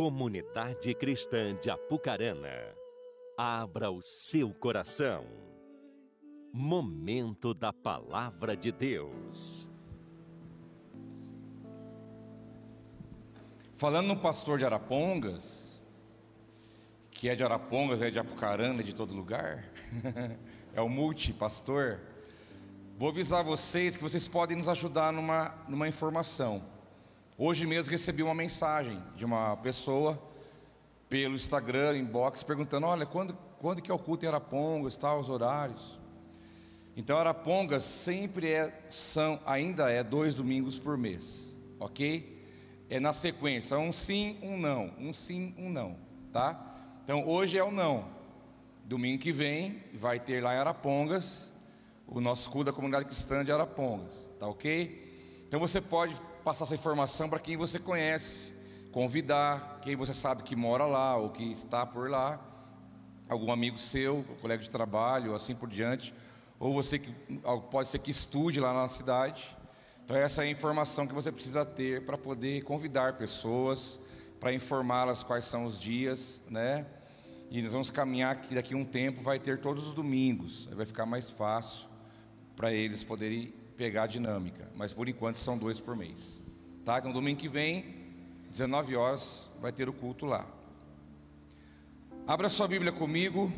Comunidade Cristã de Apucarana, abra o seu coração. Momento da Palavra de Deus. Falando no pastor de Arapongas, que é de Arapongas, é de Apucarana, é de todo lugar, é o multipastor, vou avisar vocês que vocês podem nos ajudar numa, numa informação. Hoje mesmo recebi uma mensagem de uma pessoa pelo Instagram, inbox, perguntando: olha, quando, quando que é o culto em Arapongas, tal, os horários? Então, Arapongas sempre é, são, ainda é dois domingos por mês, ok? É na sequência, um sim, um não, um sim, um não, tá? Então, hoje é o não. Domingo que vem vai ter lá em Arapongas o nosso culto da comunidade cristã de Arapongas, tá ok? Então você pode passar essa informação para quem você conhece, convidar quem você sabe que mora lá ou que está por lá, algum amigo seu, colega de trabalho, assim por diante, ou você que pode ser que estude lá na cidade. Então essa é a informação que você precisa ter para poder convidar pessoas, para informá-las quais são os dias, né? E nós vamos caminhar que daqui a um tempo vai ter todos os domingos, aí vai ficar mais fácil para eles poderem pegar a dinâmica, mas por enquanto são dois por mês. Tá? Então domingo que vem, 19 horas, vai ter o culto lá. Abra sua Bíblia comigo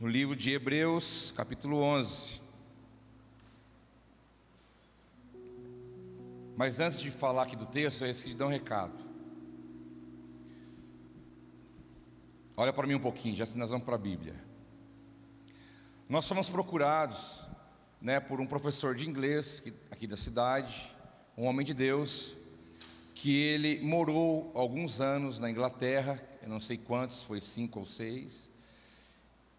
no livro de Hebreus, capítulo 11. Mas antes de falar aqui do texto, eu de dar um recado. Olha para mim um pouquinho, já nós vamos para a Bíblia. Nós fomos procurados né, por um professor de inglês aqui da cidade, um homem de Deus, que ele morou alguns anos na Inglaterra, eu não sei quantos, foi cinco ou seis.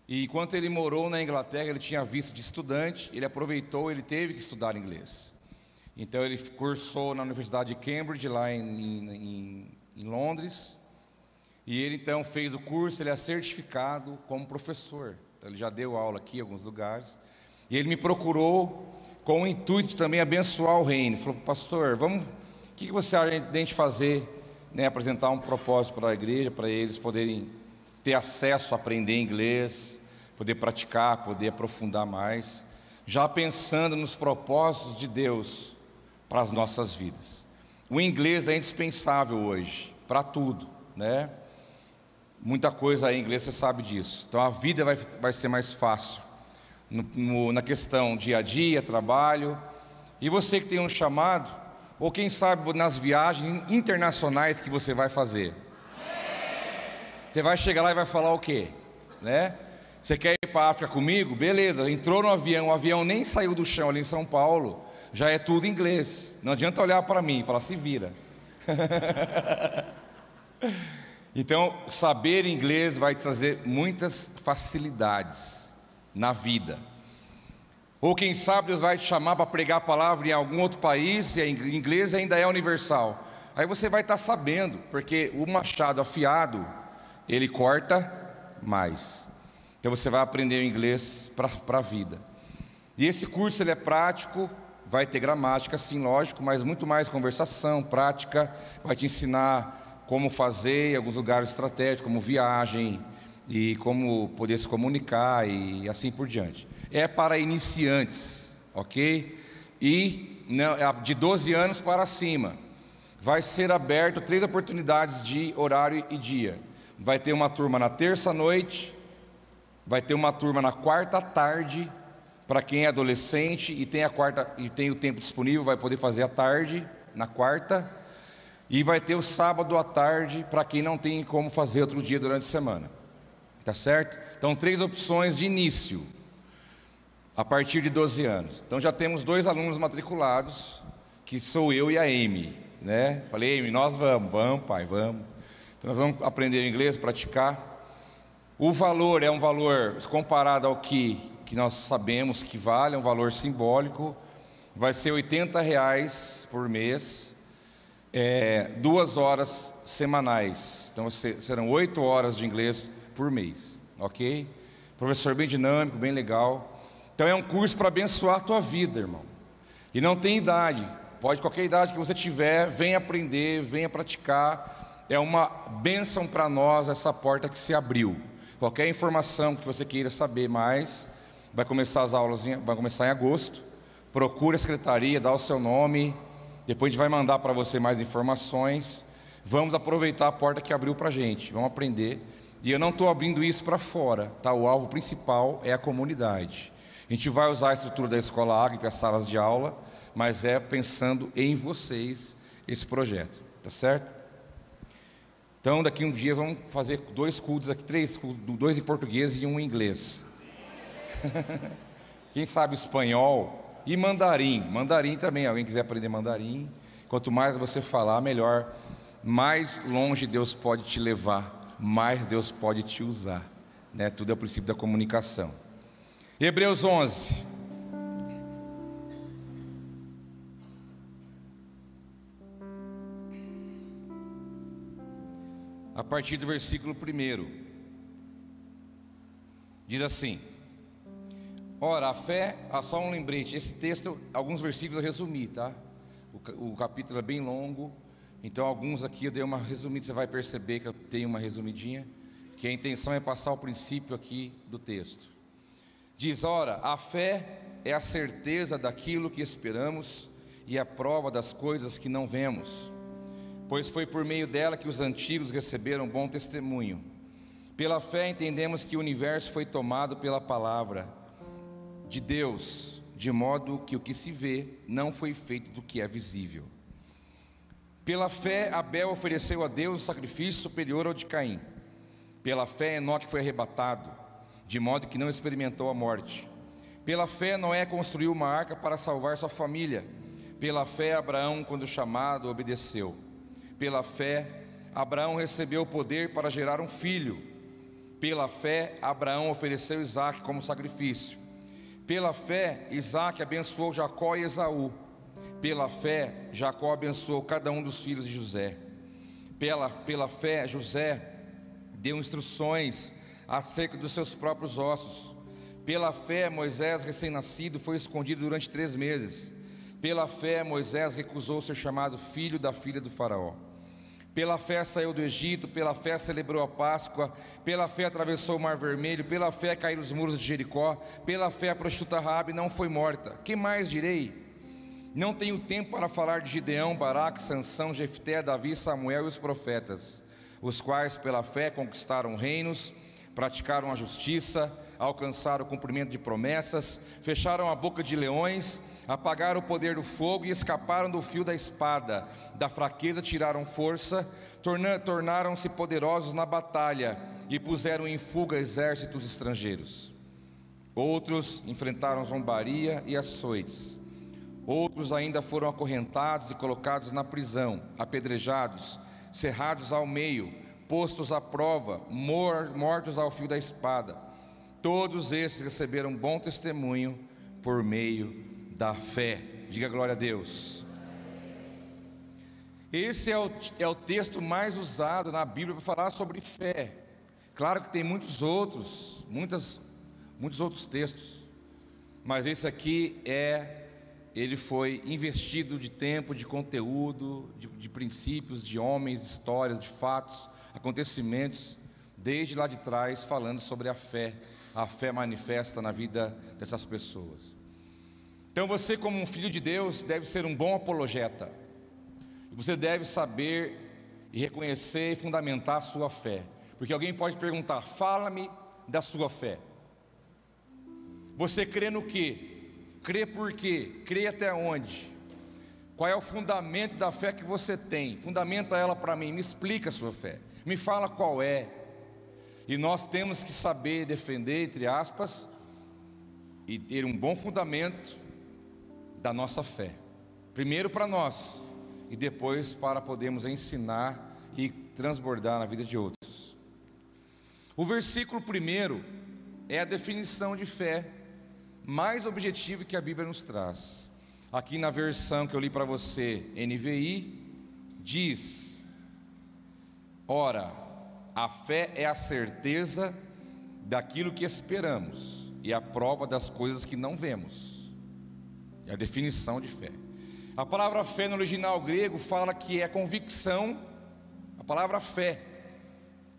E enquanto ele morou na Inglaterra, ele tinha visto de estudante, ele aproveitou, ele teve que estudar inglês. Então ele cursou na Universidade de Cambridge, lá em, em, em Londres, e ele então fez o curso, ele é certificado como professor. Então ele já deu aula aqui em alguns lugares. E ele me procurou com o intuito de também abençoar o reino. Falou, pastor, vamos, o que, que você acha de a gente fazer, né, apresentar um propósito para a igreja, para eles poderem ter acesso a aprender inglês, poder praticar, poder aprofundar mais, já pensando nos propósitos de Deus para as nossas vidas. O inglês é indispensável hoje, para tudo, né? Muita coisa aí em inglês, você sabe disso. Então a vida vai, vai ser mais fácil no, no, na questão dia a dia, trabalho. E você que tem um chamado, ou quem sabe nas viagens internacionais que você vai fazer. Você vai chegar lá e vai falar o quê? Né? Você quer ir para a África comigo? Beleza, entrou no avião, o avião nem saiu do chão ali em São Paulo, já é tudo inglês. Não adianta olhar para mim e falar, se vira. então, saber inglês vai trazer muitas facilidades na vida. Ou quem sabe Deus vai te chamar para pregar a palavra em algum outro país, e em inglês ainda é universal. Aí você vai estar sabendo, porque o machado afiado, ele corta mais. Então você vai aprender o inglês para a vida. E esse curso ele é prático, vai ter gramática, sim, lógico, mas muito mais conversação, prática, vai te ensinar como fazer em alguns lugares estratégicos, como viagem, e como poder se comunicar e assim por diante. É para iniciantes, ok? E não, é de 12 anos para cima. Vai ser aberto três oportunidades de horário e dia. Vai ter uma turma na terça noite, vai ter uma turma na quarta tarde, para quem é adolescente e tem a quarta e tem o tempo disponível, vai poder fazer à tarde, na quarta, e vai ter o sábado à tarde para quem não tem como fazer outro dia durante a semana. Tá certo? Então, três opções de início, a partir de 12 anos. Então, já temos dois alunos matriculados, que sou eu e a Amy, né? Falei, Amy, nós vamos, vamos, pai, vamos. Então, nós vamos aprender inglês, praticar. O valor é um valor comparado ao que, que nós sabemos que vale, é um valor simbólico. Vai ser 80 reais por mês, é, duas horas semanais. Então serão oito horas de inglês por mês, ok? Professor bem dinâmico, bem legal. Então é um curso para abençoar a tua vida, irmão. E não tem idade, pode qualquer idade que você tiver, venha aprender, venha praticar. é uma bênção para nós essa porta que se abriu. Qualquer informação que você queira saber mais, vai começar as aulas, vai começar em agosto. Procure a secretaria, dá o seu nome, depois a gente vai mandar para você mais informações. Vamos aproveitar a porta que abriu para a gente, vamos aprender. E eu não estou abrindo isso para fora, tá? O alvo principal é a comunidade. A gente vai usar a estrutura da escola Águia, as salas de aula, mas é pensando em vocês esse projeto, tá certo? Então, daqui um dia vamos fazer dois cultos aqui, três dois em português e um em inglês. Quem sabe espanhol e mandarim. Mandarim também, alguém quiser aprender mandarim. Quanto mais você falar, melhor. Mais longe Deus pode te levar, mais Deus pode te usar. Né? Tudo é o princípio da comunicação. Hebreus 11. a partir do versículo 1. Diz assim: Ora, a fé, ah, só um lembrete, esse texto, alguns versículos eu resumi, tá? O, o capítulo é bem longo, então alguns aqui eu dei uma resumida, você vai perceber que eu tenho uma resumidinha, que a intenção é passar o princípio aqui do texto. Diz: Ora, a fé é a certeza daquilo que esperamos e a prova das coisas que não vemos pois foi por meio dela que os antigos receberam bom testemunho. Pela fé entendemos que o universo foi tomado pela palavra de Deus, de modo que o que se vê não foi feito do que é visível. Pela fé, Abel ofereceu a Deus um sacrifício superior ao de Caim. Pela fé, Enoque foi arrebatado, de modo que não experimentou a morte. Pela fé, Noé construiu uma arca para salvar sua família. Pela fé, Abraão, quando chamado, obedeceu. Pela fé, Abraão recebeu o poder para gerar um filho. Pela fé, Abraão ofereceu Isaac como sacrifício. Pela fé, Isaac abençoou Jacó e Esaú. Pela fé, Jacó abençoou cada um dos filhos de José. Pela, pela fé, José deu instruções acerca dos seus próprios ossos. Pela fé, Moisés, recém-nascido, foi escondido durante três meses. Pela fé, Moisés recusou ser chamado filho da filha do Faraó. Pela fé saiu do Egito, pela fé celebrou a Páscoa, pela fé atravessou o Mar Vermelho, pela fé caíram os muros de Jericó, pela fé a prostituta Rabi não foi morta. Que mais direi? Não tenho tempo para falar de Gideão, Baraque, Sansão, Jefté, Davi, Samuel e os profetas, os quais pela fé conquistaram reinos, praticaram a justiça, alcançaram o cumprimento de promessas, fecharam a boca de leões, apagaram o poder do fogo e escaparam do fio da espada. Da fraqueza tiraram força, tornaram-se poderosos na batalha e puseram em fuga exércitos estrangeiros. Outros enfrentaram zombaria e açoites. Outros ainda foram acorrentados e colocados na prisão, apedrejados, cerrados ao meio, postos à prova, mortos ao fio da espada. Todos esses receberam bom testemunho por meio da fé. Diga glória a Deus. Esse é o, é o texto mais usado na Bíblia para falar sobre fé. Claro que tem muitos outros, muitas, muitos outros textos, mas esse aqui é, ele foi investido de tempo, de conteúdo, de, de princípios, de homens, de histórias, de fatos, acontecimentos, desde lá de trás, falando sobre a fé. A fé manifesta na vida dessas pessoas. Então você, como um filho de Deus, deve ser um bom apologeta. Você deve saber e reconhecer e fundamentar a sua fé. Porque alguém pode perguntar: fala-me da sua fé. Você crê no que? Crê por quê? Crê até onde? Qual é o fundamento da fé que você tem? Fundamenta ela para mim, me explica a sua fé. Me fala qual é. E nós temos que saber defender, entre aspas, e ter um bom fundamento da nossa fé. Primeiro para nós e depois para podermos ensinar e transbordar na vida de outros. O versículo primeiro é a definição de fé mais objetiva que a Bíblia nos traz. Aqui na versão que eu li para você, NVI, diz: Ora, a fé é a certeza daquilo que esperamos e a prova das coisas que não vemos. É a definição de fé. A palavra fé no original grego fala que é convicção, A palavra fé,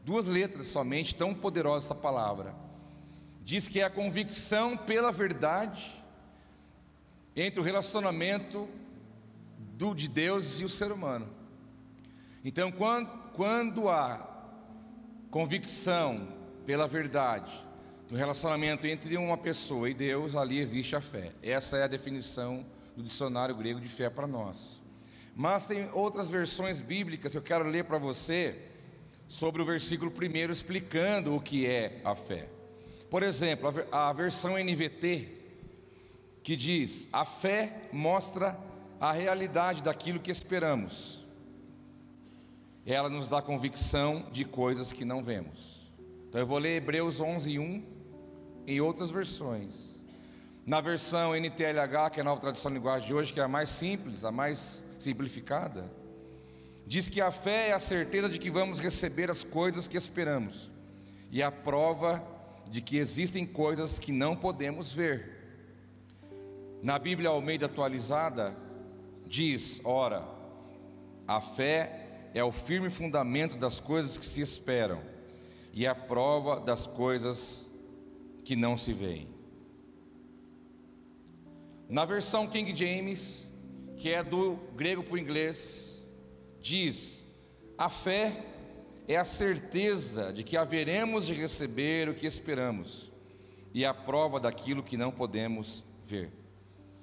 duas letras somente, tão poderosa essa palavra. Diz que é a convicção pela verdade entre o relacionamento do, de Deus e o ser humano. Então, quando, quando há convicção pela verdade, do relacionamento entre uma pessoa e Deus, ali existe a fé. Essa é a definição do dicionário grego de fé para nós. Mas tem outras versões bíblicas que eu quero ler para você sobre o versículo primeiro explicando o que é a fé. Por exemplo, a versão NVT que diz: "A fé mostra a realidade daquilo que esperamos. Ela nos dá convicção de coisas que não vemos." Então eu vou ler Hebreus 11:1 em outras versões. Na versão NTLH, que é a nova tradução de linguagem de hoje, que é a mais simples, a mais simplificada, diz que a fé é a certeza de que vamos receber as coisas que esperamos e a prova de que existem coisas que não podemos ver. Na Bíblia Almeida atualizada, diz: ora, a fé é o firme fundamento das coisas que se esperam e a prova das coisas que não se veem. Na versão King James, que é do grego para o inglês, diz: a fé é a certeza de que haveremos de receber o que esperamos e a prova daquilo que não podemos ver.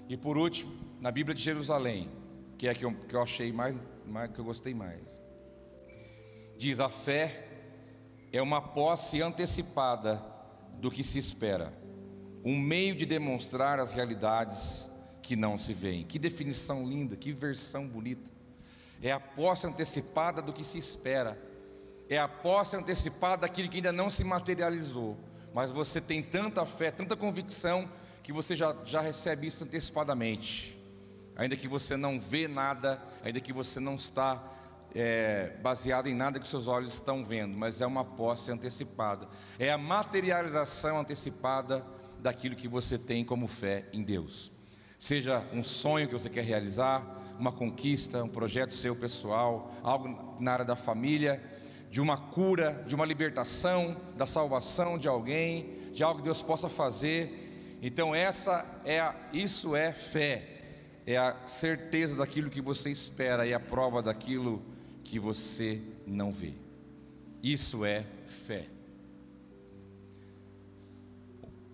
E por último, na Bíblia de Jerusalém, que é a que eu, que eu achei mais, mais, que eu gostei mais, diz: a fé é uma posse antecipada do que se espera, um meio de demonstrar as realidades que não se veem. Que definição linda, que versão bonita. É a posse antecipada do que se espera, é a posse antecipada daquilo que ainda não se materializou, mas você tem tanta fé, tanta convicção, que você já, já recebe isso antecipadamente, ainda que você não vê nada, ainda que você não está é, baseado em nada que seus olhos estão vendo, mas é uma posse antecipada, é a materialização antecipada daquilo que você tem como fé em Deus. Seja um sonho que você quer realizar, uma conquista, um projeto seu pessoal, algo na área da família, de uma cura, de uma libertação, da salvação de alguém, de algo que Deus possa fazer. Então essa é a, isso é fé. É a certeza daquilo que você espera e a prova daquilo que você não vê. Isso é fé.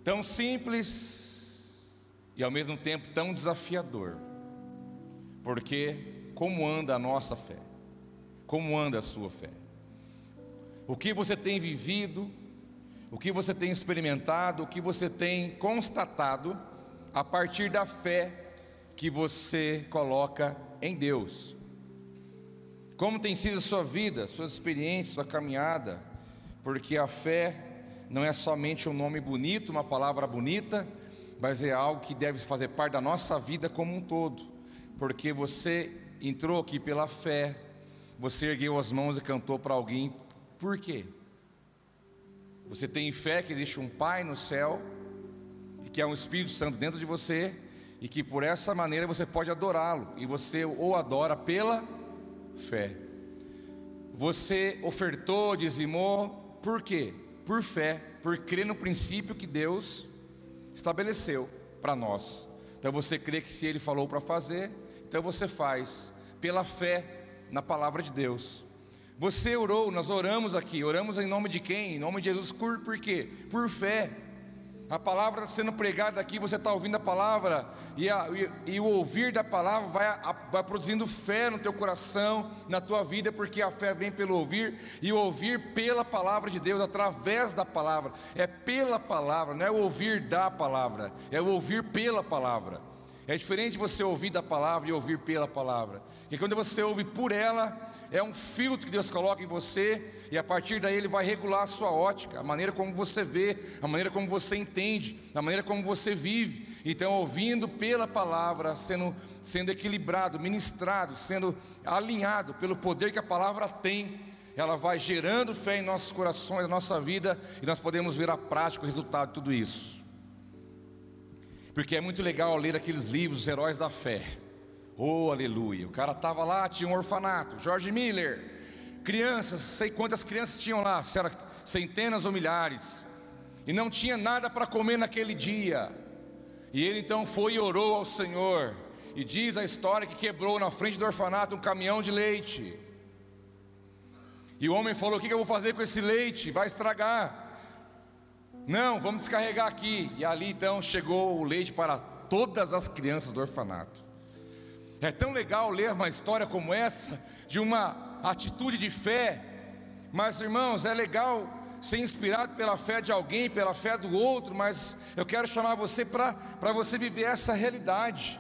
Tão simples e ao mesmo tempo tão desafiador. Porque como anda a nossa fé? Como anda a sua fé? O que você tem vivido, o que você tem experimentado, o que você tem constatado a partir da fé que você coloca em Deus. Como tem sido a sua vida, suas experiências, sua caminhada? Porque a fé não é somente um nome bonito, uma palavra bonita, mas é algo que deve fazer parte da nossa vida como um todo. Porque você entrou aqui pela fé, você ergueu as mãos e cantou para alguém, por quê? Você tem fé que existe um Pai no céu, e que é um Espírito Santo dentro de você, e que por essa maneira você pode adorá-lo, e você o adora pela fé. Você ofertou, dizimou, por quê? Por fé, por crer no princípio que Deus estabeleceu para nós. Então você crê que se Ele falou para fazer, então você faz, pela fé na palavra de Deus. Você orou, nós oramos aqui, oramos em nome de quem? Em nome de Jesus, por, por quê? Por fé. A palavra sendo pregada aqui, você está ouvindo a palavra, e, a, e, e, o ouvir da palavra vai, a, vai produzindo fé no teu coração, na tua vida, porque a fé vem pelo ouvir, e o ouvir pela palavra de Deus, através da palavra, é pela palavra, não é o ouvir da palavra, é o ouvir pela palavra. É diferente você ouvir da palavra e ouvir pela palavra, porque quando você ouve por ela, é um filtro que Deus coloca em você, e a partir daí Ele vai regular a sua ótica, a maneira como você vê, a maneira como você entende, a maneira como você vive. Então, ouvindo pela palavra, sendo, sendo equilibrado, ministrado, sendo alinhado pelo poder que a palavra tem, ela vai gerando fé em nossos corações, na nossa vida, e nós podemos ver a prática, o resultado de tudo isso. Porque é muito legal ler aqueles livros, os heróis da fé. Oh, aleluia. O cara estava lá, tinha um orfanato, George Miller. crianças, sei quantas crianças tinham lá, se era centenas ou milhares, e não tinha nada para comer naquele dia. E ele então foi e orou ao Senhor, e diz a história que quebrou na frente do orfanato um caminhão de leite. E o homem falou: O que eu vou fazer com esse leite? Vai estragar. Não, vamos descarregar aqui. E ali então chegou o leite para todas as crianças do orfanato. É tão legal ler uma história como essa, de uma atitude de fé, mas irmãos, é legal ser inspirado pela fé de alguém, pela fé do outro, mas eu quero chamar você para você viver essa realidade,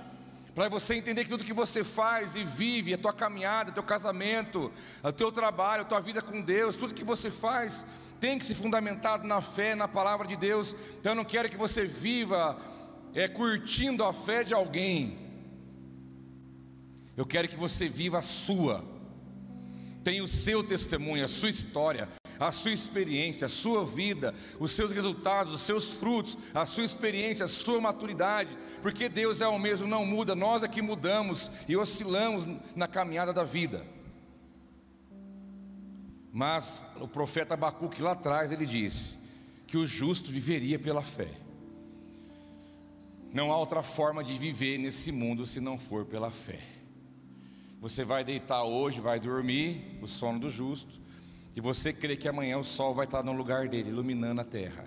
para você entender que tudo que você faz e vive, a tua caminhada, teu casamento, o teu trabalho, a tua vida com Deus, tudo que você faz tem que ser fundamentado na fé, na palavra de Deus. Então eu não quero que você viva é, curtindo a fé de alguém. Eu quero que você viva a sua. Tenha o seu testemunho, a sua história, a sua experiência, a sua vida, os seus resultados, os seus frutos, a sua experiência, a sua maturidade, porque Deus é o mesmo, não muda, nós é que mudamos e oscilamos na caminhada da vida. Mas o profeta Abacuque lá atrás ele disse que o justo viveria pela fé. Não há outra forma de viver nesse mundo se não for pela fé. Você vai deitar hoje, vai dormir, o sono do justo, e você crê que amanhã o sol vai estar no lugar dele, iluminando a terra.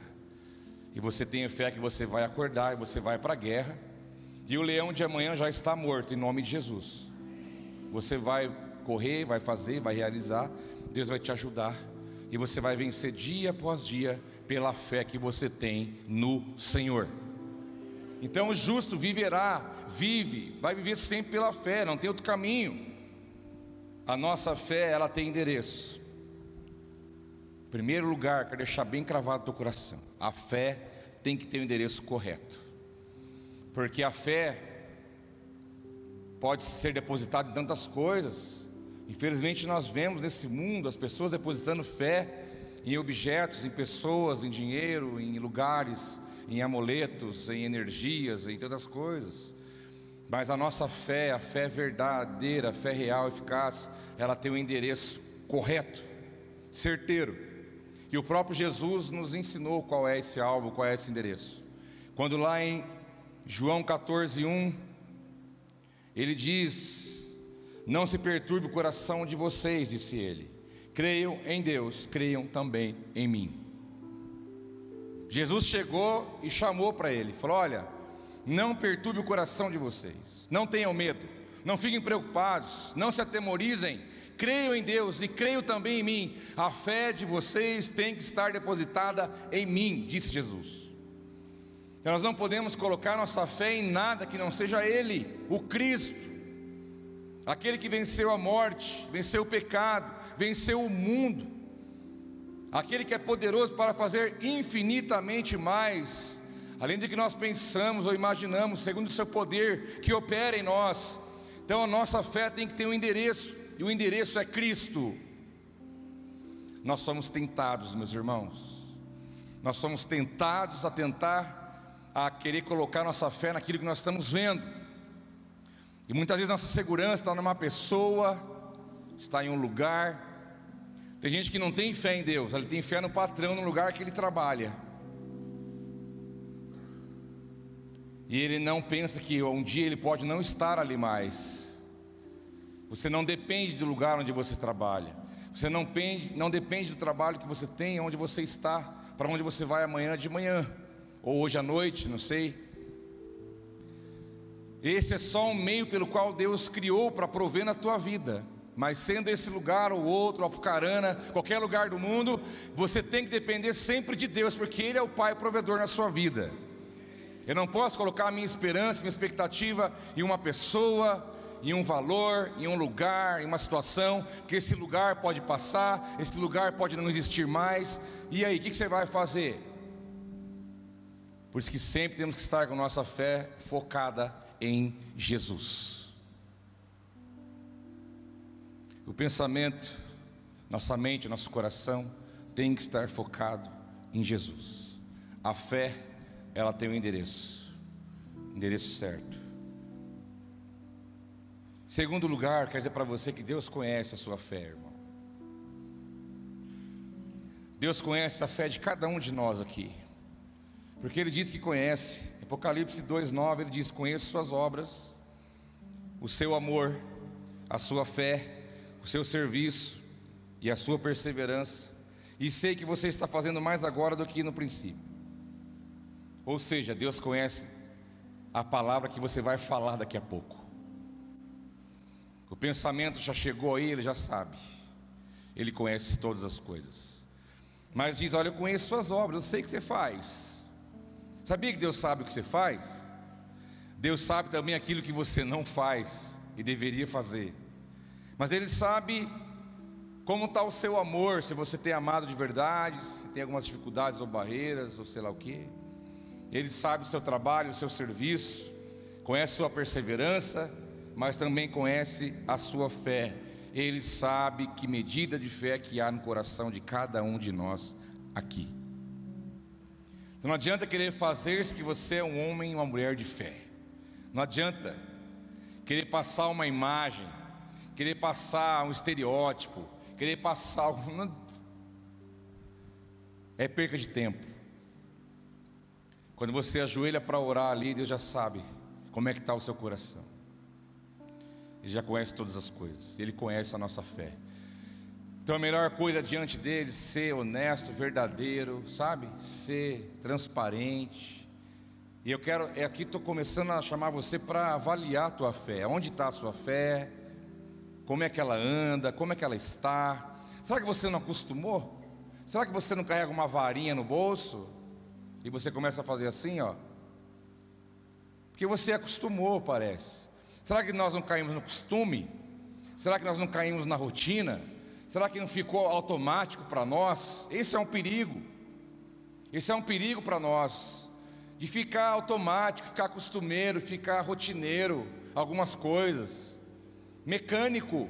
E você tem fé que você vai acordar e você vai para a guerra, e o leão de amanhã já está morto, em nome de Jesus. Você vai correr, vai fazer, vai realizar, Deus vai te ajudar, e você vai vencer dia após dia pela fé que você tem no Senhor. Então o justo viverá, vive, vai viver sempre pela fé, não tem outro caminho. A nossa fé, ela tem endereço. Primeiro lugar, quero deixar bem cravado no coração. A fé tem que ter o endereço correto. Porque a fé pode ser depositada em tantas coisas. Infelizmente nós vemos nesse mundo as pessoas depositando fé em objetos, em pessoas, em dinheiro, em lugares em amuletos, em energias, em tantas coisas. Mas a nossa fé, a fé verdadeira, a fé real, eficaz, ela tem o um endereço correto, certeiro. E o próprio Jesus nos ensinou qual é esse alvo, qual é esse endereço. Quando lá em João 14, 1, ele diz: Não se perturbe o coração de vocês, disse ele. Creiam em Deus, creiam também em mim. Jesus chegou e chamou para ele, falou: Olha, não perturbe o coração de vocês, não tenham medo, não fiquem preocupados, não se atemorizem, creiam em Deus e creiam também em mim. A fé de vocês tem que estar depositada em mim, disse Jesus. Então, nós não podemos colocar nossa fé em nada que não seja Ele, o Cristo, aquele que venceu a morte, venceu o pecado, venceu o mundo aquele que é poderoso para fazer infinitamente mais, além do que nós pensamos ou imaginamos, segundo o seu poder que opera em nós. Então a nossa fé tem que ter um endereço, e o endereço é Cristo. Nós somos tentados, meus irmãos, nós somos tentados a tentar, a querer colocar nossa fé naquilo que nós estamos vendo, e muitas vezes nossa segurança está numa pessoa, está em um lugar, tem gente que não tem fé em Deus, ele tem fé no patrão, no lugar que ele trabalha. E ele não pensa que um dia ele pode não estar ali mais. Você não depende do lugar onde você trabalha. Você não depende, não depende do trabalho que você tem, onde você está, para onde você vai amanhã de manhã, ou hoje à noite, não sei. Esse é só um meio pelo qual Deus criou para prover na tua vida. Mas sendo esse lugar ou outro, Apucarana, qualquer lugar do mundo, você tem que depender sempre de Deus, porque Ele é o Pai provedor na sua vida. Eu não posso colocar a minha esperança, minha expectativa em uma pessoa, em um valor, em um lugar, em uma situação, que esse lugar pode passar, esse lugar pode não existir mais. E aí, o que você vai fazer? Por isso que sempre temos que estar com nossa fé focada em Jesus. O pensamento, nossa mente, nosso coração tem que estar focado em Jesus. A fé, ela tem um endereço, endereço certo. Segundo lugar, quer dizer para você que Deus conhece a sua fé, irmão. Deus conhece a fé de cada um de nós aqui. Porque Ele diz que conhece. Apocalipse 2,9 Ele diz: Conheço suas obras, o seu amor, a sua fé, o seu serviço e a sua perseverança, e sei que você está fazendo mais agora do que no princípio. Ou seja, Deus conhece a palavra que você vai falar daqui a pouco. O pensamento já chegou aí, ele já sabe. Ele conhece todas as coisas. Mas diz: Olha, eu conheço suas obras, eu sei que você faz. Sabia que Deus sabe o que você faz? Deus sabe também aquilo que você não faz e deveria fazer. Mas Ele sabe como está o seu amor, se você tem amado de verdade, se tem algumas dificuldades ou barreiras, ou sei lá o que. Ele sabe o seu trabalho, o seu serviço, conhece sua perseverança, mas também conhece a sua fé. Ele sabe que medida de fé que há no coração de cada um de nós aqui. Então não adianta querer fazer-se que você é um homem e uma mulher de fé. Não adianta querer passar uma imagem, querer passar um estereótipo, querer passar algo. É perca de tempo. Quando você ajoelha para orar ali, Deus já sabe como é que está o seu coração. Ele já conhece todas as coisas. Ele conhece a nossa fé. Então a melhor coisa diante dele ser honesto, verdadeiro, sabe? Ser transparente. E eu quero, é aqui estou começando a chamar você para avaliar a tua fé. Onde está a sua fé? Como é que ela anda? Como é que ela está? Será que você não acostumou? Será que você não carrega uma varinha no bolso? E você começa a fazer assim, ó. Porque você acostumou, parece. Será que nós não caímos no costume? Será que nós não caímos na rotina? Será que não ficou automático para nós? Esse é um perigo. Esse é um perigo para nós. De ficar automático, ficar costumeiro, ficar rotineiro, algumas coisas. Mecânico.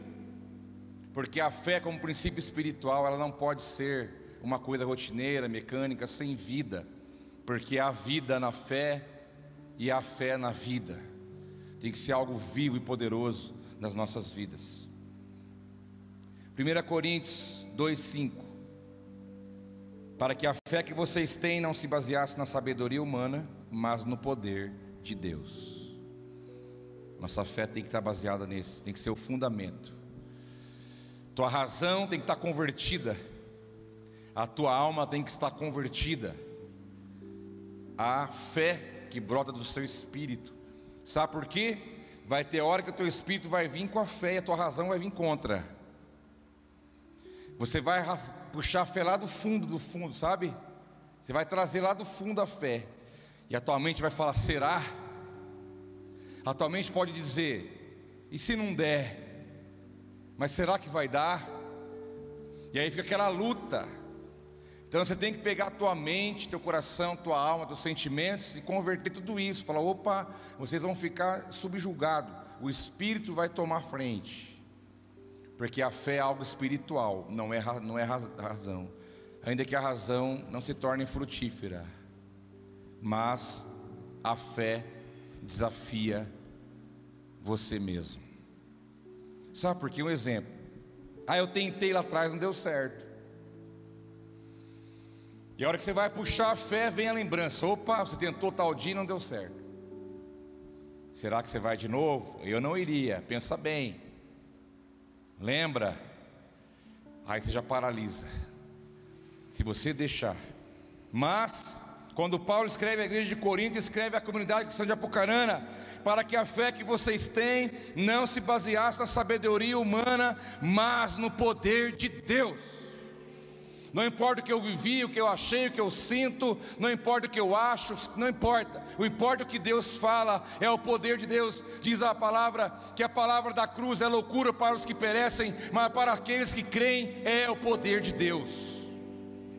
Porque a fé, como princípio espiritual, ela não pode ser uma coisa rotineira, mecânica, sem vida porque há vida na fé e há fé na vida. Tem que ser algo vivo e poderoso nas nossas vidas. 1 Coríntios 2,5 Para que a fé que vocês têm não se baseasse na sabedoria humana, mas no poder de Deus. Nossa fé tem que estar baseada nesse, tem que ser o fundamento. Tua razão tem que estar convertida, a tua alma tem que estar convertida a fé que brota do seu espírito. Sabe por quê? Vai ter hora que o teu espírito vai vir com a fé e a tua razão vai vir contra. Você vai puxar a fé lá do fundo, do fundo, sabe? Você vai trazer lá do fundo a fé. E a tua mente vai falar: será? A tua mente pode dizer: e se não der? Mas será que vai dar? E aí fica aquela luta. Então você tem que pegar a tua mente, teu coração, tua alma, teus sentimentos e converter tudo isso. Falar, opa, vocês vão ficar subjugados. O Espírito vai tomar frente. Porque a fé é algo espiritual, não é, não é razão. Ainda que a razão não se torne frutífera. Mas a fé desafia você mesmo. Sabe por quê? Um exemplo. Ah, eu tentei lá atrás, não deu certo. E a hora que você vai puxar a fé, vem a lembrança: opa, você tentou tal dia e não deu certo. Será que você vai de novo? Eu não iria, pensa bem. Lembra? Aí você já paralisa. Se você deixar. Mas, quando Paulo escreve a igreja de Corinto, escreve a comunidade cristã de Apucarana, para que a fé que vocês têm não se baseasse na sabedoria humana, mas no poder de Deus. Não importa o que eu vivi, o que eu achei, o que eu sinto, não importa o que eu acho, não importa. O importa é o que Deus fala, é o poder de Deus. Diz a palavra que a palavra da cruz é loucura para os que perecem, mas para aqueles que creem é o poder de Deus.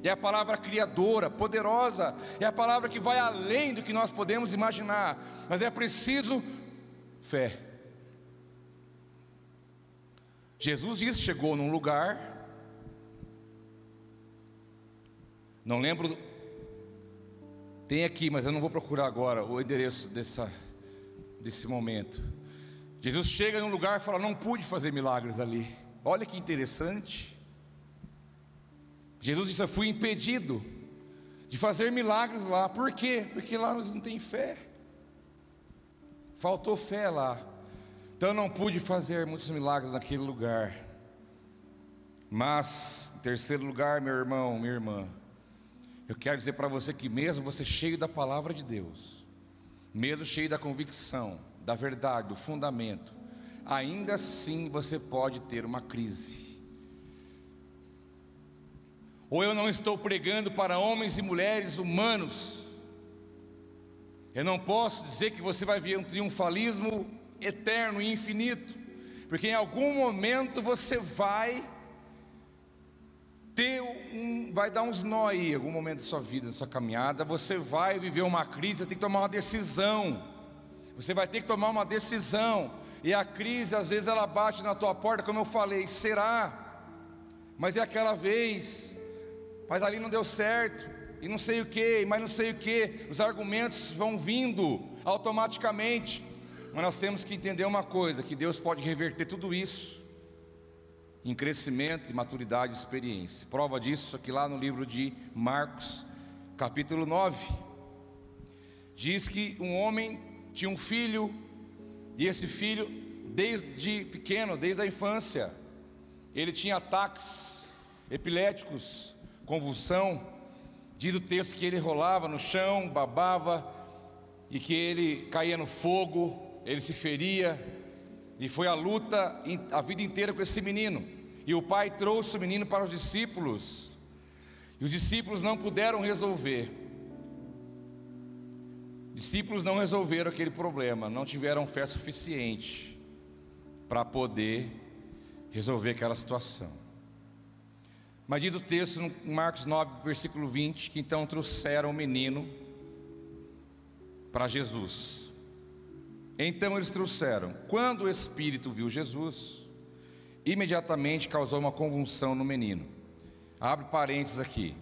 É a palavra criadora, poderosa, é a palavra que vai além do que nós podemos imaginar, mas é preciso fé. Jesus disse: chegou num lugar Não lembro. Tem aqui, mas eu não vou procurar agora o endereço dessa, desse momento. Jesus chega num lugar e fala: Não pude fazer milagres ali. Olha que interessante. Jesus disse: Eu fui impedido de fazer milagres lá. Por quê? Porque lá nós não tem fé. Faltou fé lá. Então eu não pude fazer muitos milagres naquele lugar. Mas, em terceiro lugar, meu irmão, minha irmã, eu quero dizer para você que mesmo você cheio da palavra de Deus, mesmo cheio da convicção, da verdade, do fundamento, ainda assim você pode ter uma crise. Ou eu não estou pregando para homens e mulheres humanos. Eu não posso dizer que você vai ver um triunfalismo eterno e infinito, porque em algum momento você vai ter um, vai dar uns nó aí, em algum momento da sua vida, da sua caminhada, você vai viver uma crise, tem que tomar uma decisão. Você vai ter que tomar uma decisão. E a crise, às vezes, ela bate na tua porta, como eu falei, será? Mas é aquela vez, mas ali não deu certo, e não sei o que, mas não sei o que, os argumentos vão vindo automaticamente, mas nós temos que entender uma coisa: que Deus pode reverter tudo isso em crescimento, maturidade e experiência. Prova disso aqui lá no livro de Marcos, capítulo 9, diz que um homem tinha um filho, e esse filho, desde pequeno, desde a infância, ele tinha ataques epiléticos, convulsão, diz o texto que ele rolava no chão, babava, e que ele caía no fogo, ele se feria, e foi a luta a vida inteira com esse menino. E o pai trouxe o menino para os discípulos, e os discípulos não puderam resolver. Discípulos não resolveram aquele problema, não tiveram fé suficiente para poder resolver aquela situação. Mas diz o texto em Marcos 9, versículo 20, que então trouxeram o menino para Jesus. Então eles trouxeram. Quando o espírito viu Jesus, imediatamente causou uma convulsão no menino. Abre parênteses aqui.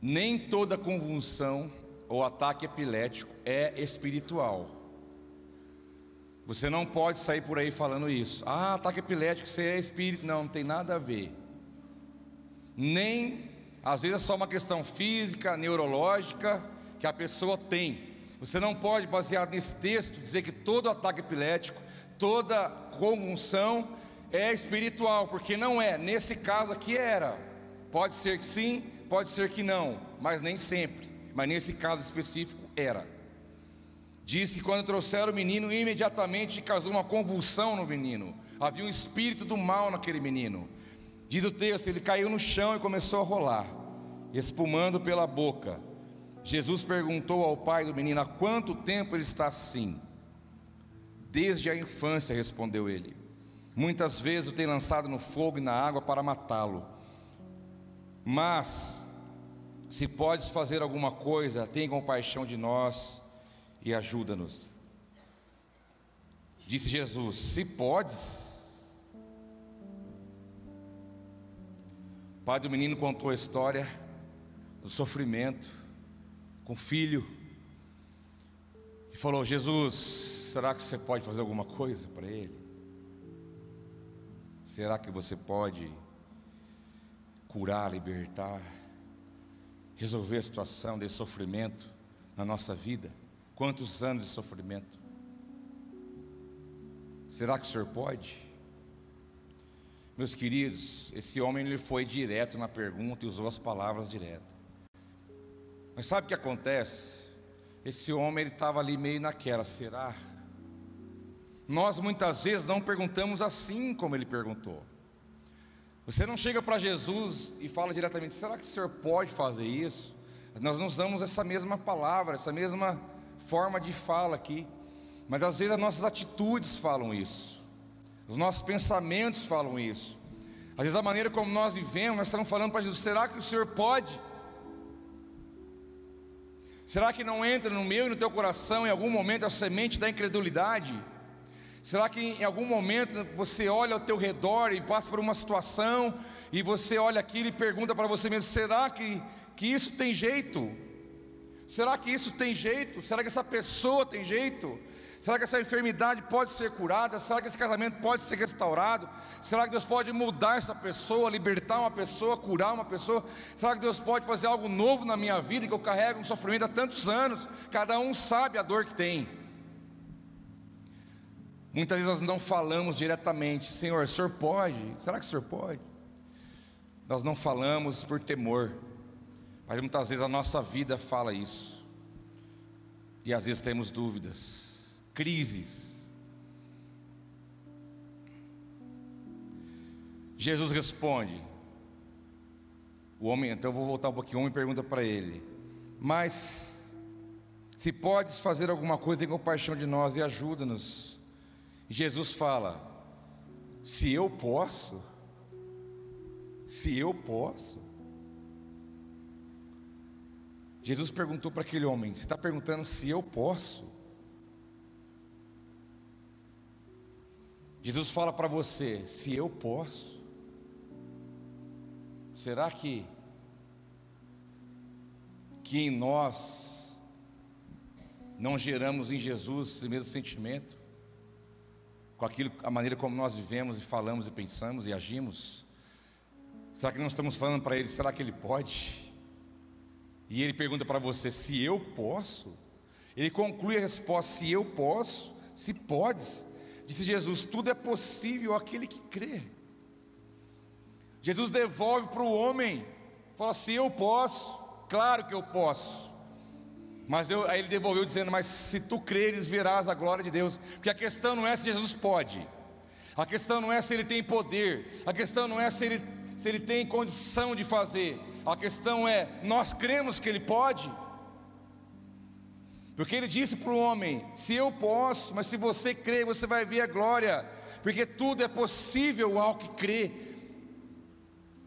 Nem toda convulsão ou ataque epilético é espiritual. Você não pode sair por aí falando isso. Ah, ataque epilético, você é espírito. Não, não tem nada a ver. Nem, às vezes é só uma questão física, neurológica, que a pessoa tem. Você não pode, baseado nesse texto, dizer que todo ataque epilético, toda convulsão é espiritual, porque não é. Nesse caso aqui era. Pode ser que sim, pode ser que não, mas nem sempre. Mas nesse caso específico era. Diz que quando trouxeram o menino, imediatamente causou uma convulsão no menino. Havia um espírito do mal naquele menino. Diz o texto: ele caiu no chão e começou a rolar, espumando pela boca. Jesus perguntou ao pai do menino: há quanto tempo ele está assim? Desde a infância, respondeu ele. Muitas vezes o tem lançado no fogo e na água para matá-lo. Mas, se podes fazer alguma coisa, tem compaixão de nós e ajuda-nos. Disse Jesus: Se podes. O pai do menino contou a história do sofrimento com filho e falou: Jesus, será que você pode fazer alguma coisa para ele? Será que você pode curar, libertar, resolver a situação desse sofrimento na nossa vida? Quantos anos de sofrimento? Será que o senhor pode? Meus queridos, esse homem ele foi direto na pergunta e usou as palavras diretas. Mas sabe o que acontece? Esse homem ele estava ali meio naquela, será? Nós muitas vezes não perguntamos assim como ele perguntou. Você não chega para Jesus e fala diretamente: será que o senhor pode fazer isso? Nós não usamos essa mesma palavra, essa mesma forma de fala aqui, mas às vezes as nossas atitudes falam isso, os nossos pensamentos falam isso, às vezes a maneira como nós vivemos, nós estamos falando para Jesus: será que o Senhor pode? Será que não entra no meu e no teu coração em algum momento a semente da incredulidade? Será que em algum momento você olha ao teu redor e passa por uma situação e você olha aquilo e pergunta para você mesmo: será que, que isso tem jeito? Será que isso tem jeito? Será que essa pessoa tem jeito? Será que essa enfermidade pode ser curada? Será que esse casamento pode ser restaurado? Será que Deus pode mudar essa pessoa, libertar uma pessoa, curar uma pessoa? Será que Deus pode fazer algo novo na minha vida que eu carrego um sofrimento há tantos anos? Cada um sabe a dor que tem. Muitas vezes nós não falamos diretamente, Senhor, o Senhor pode? Será que o Senhor pode? Nós não falamos por temor, mas muitas vezes a nossa vida fala isso, e às vezes temos dúvidas crises. Jesus responde. O homem, então eu vou voltar um pouquinho. O homem pergunta para ele: Mas se podes fazer alguma coisa, tem compaixão de nós e ajuda-nos. Jesus fala: Se eu posso, se eu posso. Jesus perguntou para aquele homem: Você está perguntando se eu posso? Jesus fala para você: se eu posso, será que que em nós não geramos em Jesus esse mesmo sentimento? Com aquilo, a maneira como nós vivemos e falamos e pensamos e agimos? Será que não estamos falando para ele, será que ele pode? E ele pergunta para você: se eu posso? Ele conclui a resposta: se eu posso, se podes. Disse Jesus: tudo é possível aquele que crê. Jesus devolve para o homem, fala assim: eu posso, claro que eu posso. Mas eu, aí ele devolveu dizendo: Mas se tu creres, verás a glória de Deus. Porque a questão não é se Jesus pode, a questão não é se ele tem poder, a questão não é se ele, se ele tem condição de fazer, a questão é: nós cremos que ele pode. Porque ele disse para o homem: Se eu posso, mas se você crê, você vai ver a glória, porque tudo é possível ao que crê.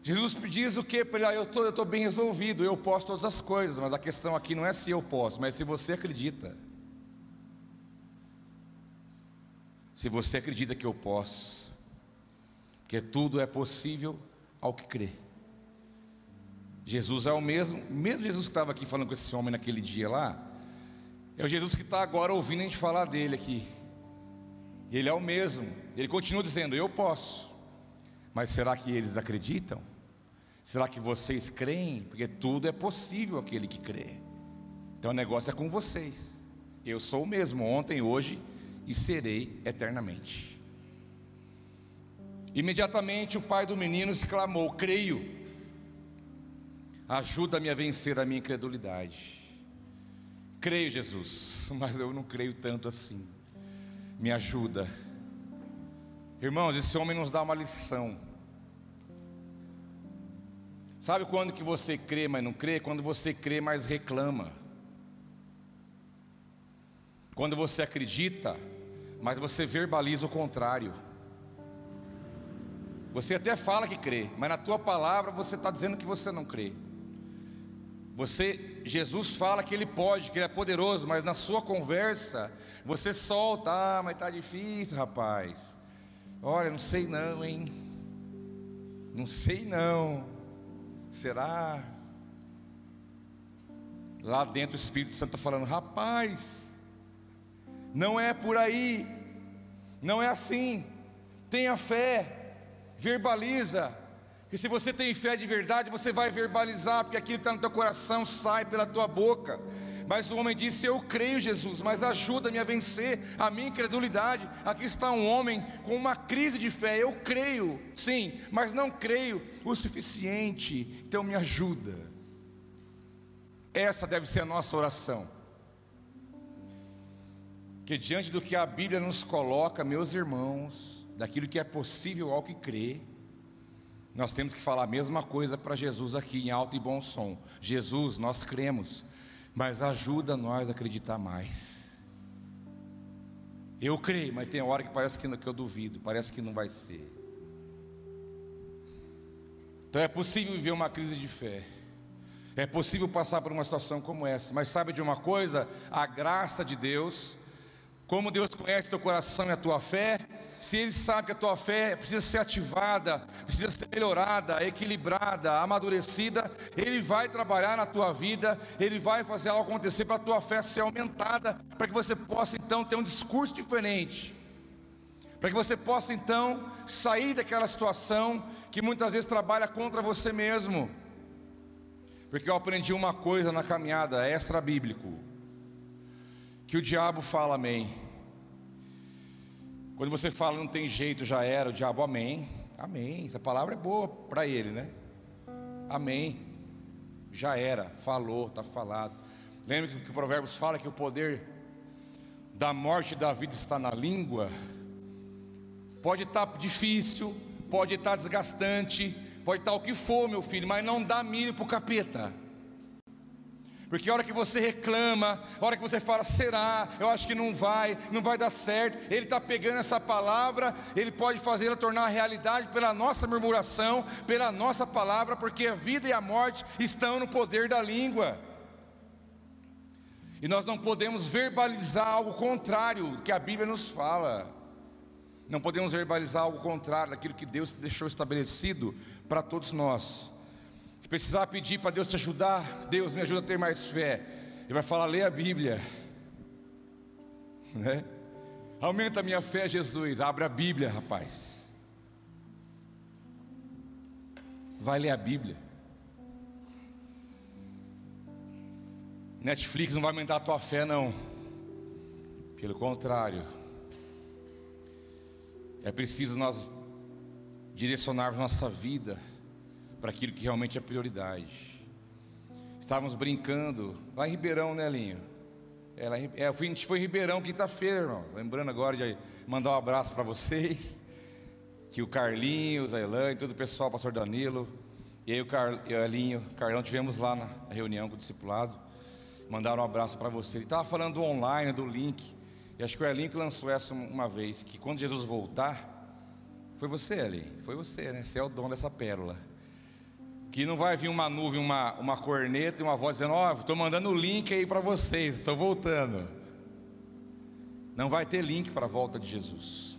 Jesus diz o que para ele? Ah, eu tô, estou bem resolvido, eu posso todas as coisas, mas a questão aqui não é se eu posso, mas se você acredita. Se você acredita que eu posso, que tudo é possível ao que crê. Jesus é o mesmo, mesmo Jesus que estava aqui falando com esse homem naquele dia lá, é o Jesus que está agora ouvindo a gente falar dele aqui. Ele é o mesmo. Ele continua dizendo: Eu posso. Mas será que eles acreditam? Será que vocês creem? Porque tudo é possível aquele que crê. Então o negócio é com vocês. Eu sou o mesmo ontem, hoje e serei eternamente. Imediatamente o pai do menino exclamou: Creio, ajuda-me a vencer a minha incredulidade. Creio, Jesus, mas eu não creio tanto assim. Me ajuda. Irmãos, esse homem nos dá uma lição. Sabe quando que você crê, mas não crê? Quando você crê, mas reclama. Quando você acredita, mas você verbaliza o contrário. Você até fala que crê, mas na tua palavra você está dizendo que você não crê. Você, Jesus fala que ele pode, que ele é poderoso, mas na sua conversa você solta, ah, mas tá difícil, rapaz. Olha, não sei não, hein? Não sei não. Será? Lá dentro o Espírito Santo está falando, rapaz, não é por aí, não é assim. Tenha fé, verbaliza, que se você tem fé de verdade, você vai verbalizar, porque aquilo que está no teu coração sai pela tua boca. Mas o homem disse: Eu creio, Jesus, mas ajuda-me a vencer a minha incredulidade. Aqui está um homem com uma crise de fé. Eu creio, sim, mas não creio o suficiente. Então me ajuda. Essa deve ser a nossa oração. Que diante do que a Bíblia nos coloca, meus irmãos, daquilo que é possível ao que crê, nós temos que falar a mesma coisa para Jesus aqui em alto e bom som. Jesus, nós cremos, mas ajuda nós a acreditar mais. Eu creio, mas tem hora que parece que, que eu duvido, parece que não vai ser. Então é possível viver uma crise de fé. É possível passar por uma situação como essa, mas sabe de uma coisa? A graça de Deus Como Deus conhece teu coração e a tua fé, se Ele sabe que a tua fé precisa ser ativada, precisa ser melhorada, equilibrada, amadurecida, Ele vai trabalhar na tua vida, Ele vai fazer algo acontecer para a tua fé ser aumentada, para que você possa então ter um discurso diferente, para que você possa então sair daquela situação que muitas vezes trabalha contra você mesmo. Porque eu aprendi uma coisa na caminhada extra bíblico, que o diabo fala amém. Quando você fala não tem jeito, já era, o diabo, amém. Amém. Essa palavra é boa para ele, né? Amém. Já era, falou, está falado. Lembra que, o Provérbios fala que o poder da morte e da vida está na língua? Pode estar tá difícil, pode estar tá desgastante, pode estar tá o que for, meu filho, mas não dá milho para o capeta. Porque a hora que você reclama, a hora que você fala, será, eu acho que não vai, não vai dar certo, ele está pegando essa palavra, ele pode fazer ela tornar realidade pela nossa murmuração, pela nossa palavra, porque a vida e a morte estão no poder da língua. E nós não podemos verbalizar algo contrário que a Bíblia nos fala. Não podemos verbalizar algo contrário daquilo que Deus deixou estabelecido para todos nós precisar pedir para Deus te ajudar, Deus me ajuda a ter mais fé. Ele vai falar, lê a Bíblia. Né? Aumenta a minha fé, Jesus. Abre a Bíblia, rapaz. Vai ler a Bíblia. Netflix não vai aumentar a tua fé, não. Pelo contrário. É preciso nós direcionarmos nossa vida para aquilo que realmente é prioridade. Estávamos brincando lá em Ribeirão, né, Linho? É, em, é, a gente foi em Ribeirão quinta-feira, irmão. Lembrando agora de mandar um abraço para vocês. Que o Carlinhos, a Elaine, todo o pessoal, o pastor Danilo. E aí o Car, Elinho, o Carlão, tivemos lá na reunião com o discipulado. Mandaram um abraço para você. Ele estava falando do online, do link. E acho que o Elinho que lançou essa uma vez, que quando Jesus voltar, foi você, Elinho, foi você, né? Você é o dono dessa pérola que não vai vir uma nuvem, uma, uma corneta e uma voz dizendo: Ó, oh, estou mandando o link aí para vocês, estou voltando. Não vai ter link para a volta de Jesus.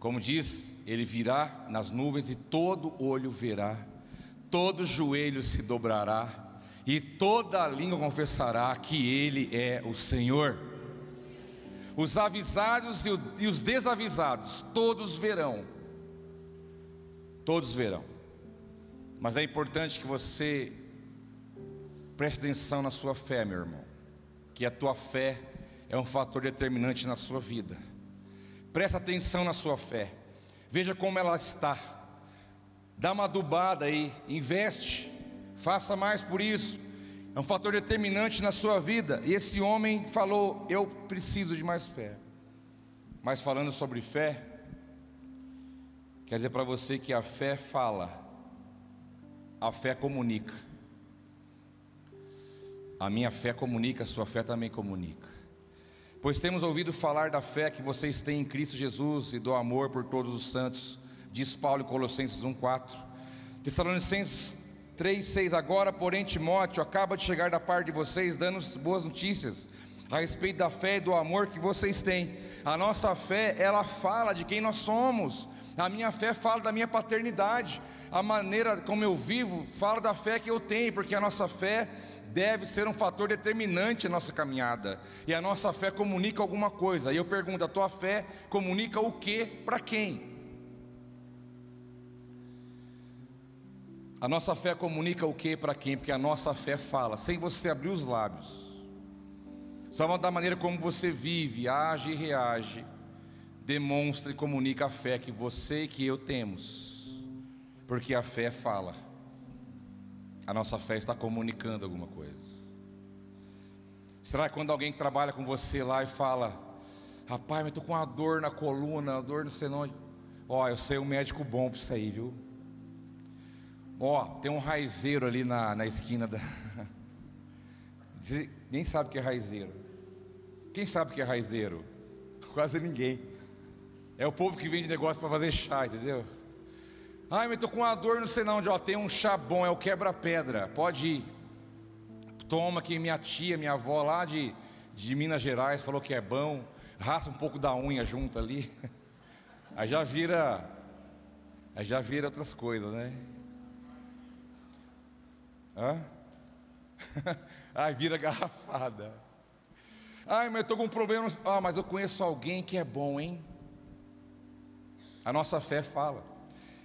Como diz, ele virá nas nuvens e todo olho verá, todo joelho se dobrará e toda língua confessará que Ele é o Senhor. Os avisados e os desavisados, todos verão. Todos verão. Mas é importante que você preste atenção na sua fé, meu irmão. Que a tua fé é um fator determinante na sua vida. Presta atenção na sua fé. Veja como ela está. Dá uma adubada aí, investe, faça mais por isso. É um fator determinante na sua vida. E esse homem falou: Eu preciso de mais fé. Mas falando sobre fé, quer dizer para você que a fé fala a fé comunica. A minha fé comunica, a sua fé também comunica. Pois temos ouvido falar da fé que vocês têm em Cristo Jesus e do amor por todos os santos, diz Paulo em Colossenses 1,4. Tessalonicenses 3,6. Agora, porém, Timóteo acaba de chegar da parte de vocês, dando boas notícias a respeito da fé e do amor que vocês têm. A nossa fé, ela fala de quem nós somos, a minha fé fala da minha paternidade. A maneira como eu vivo fala da fé que eu tenho, porque a nossa fé deve ser um fator determinante na nossa caminhada. E a nossa fé comunica alguma coisa. E eu pergunto: a tua fé comunica o que para quem? A nossa fé comunica o que para quem? Porque a nossa fé fala, sem você abrir os lábios. Só da maneira como você vive, age e reage demonstra e comunica a fé que você e que eu temos, porque a fé fala, a nossa fé está comunicando alguma coisa. Será que quando alguém trabalha com você lá e fala, rapaz, mas estou com uma dor na coluna, uma dor não sei onde, ó, eu sei um médico bom para isso aí, viu? Ó, tem um raizeiro ali na, na esquina da. Nem sabe o que é raizeiro. Quem sabe o que é raizeiro? Quase ninguém. É o povo que vende negócio para fazer chá, entendeu? Ai, mas estou com uma dor, não sei não onde, ó, tem um chá bom, é o quebra-pedra, pode ir. Toma que minha tia, minha avó lá de de Minas Gerais, falou que é bom, raspa um pouco da unha junto ali. Aí já vira. Aí já vira outras coisas, né? Hã? Aí vira garrafada. Ai, mas eu estou com um problema. Ah, mas eu conheço alguém que é bom, hein? A nossa fé fala.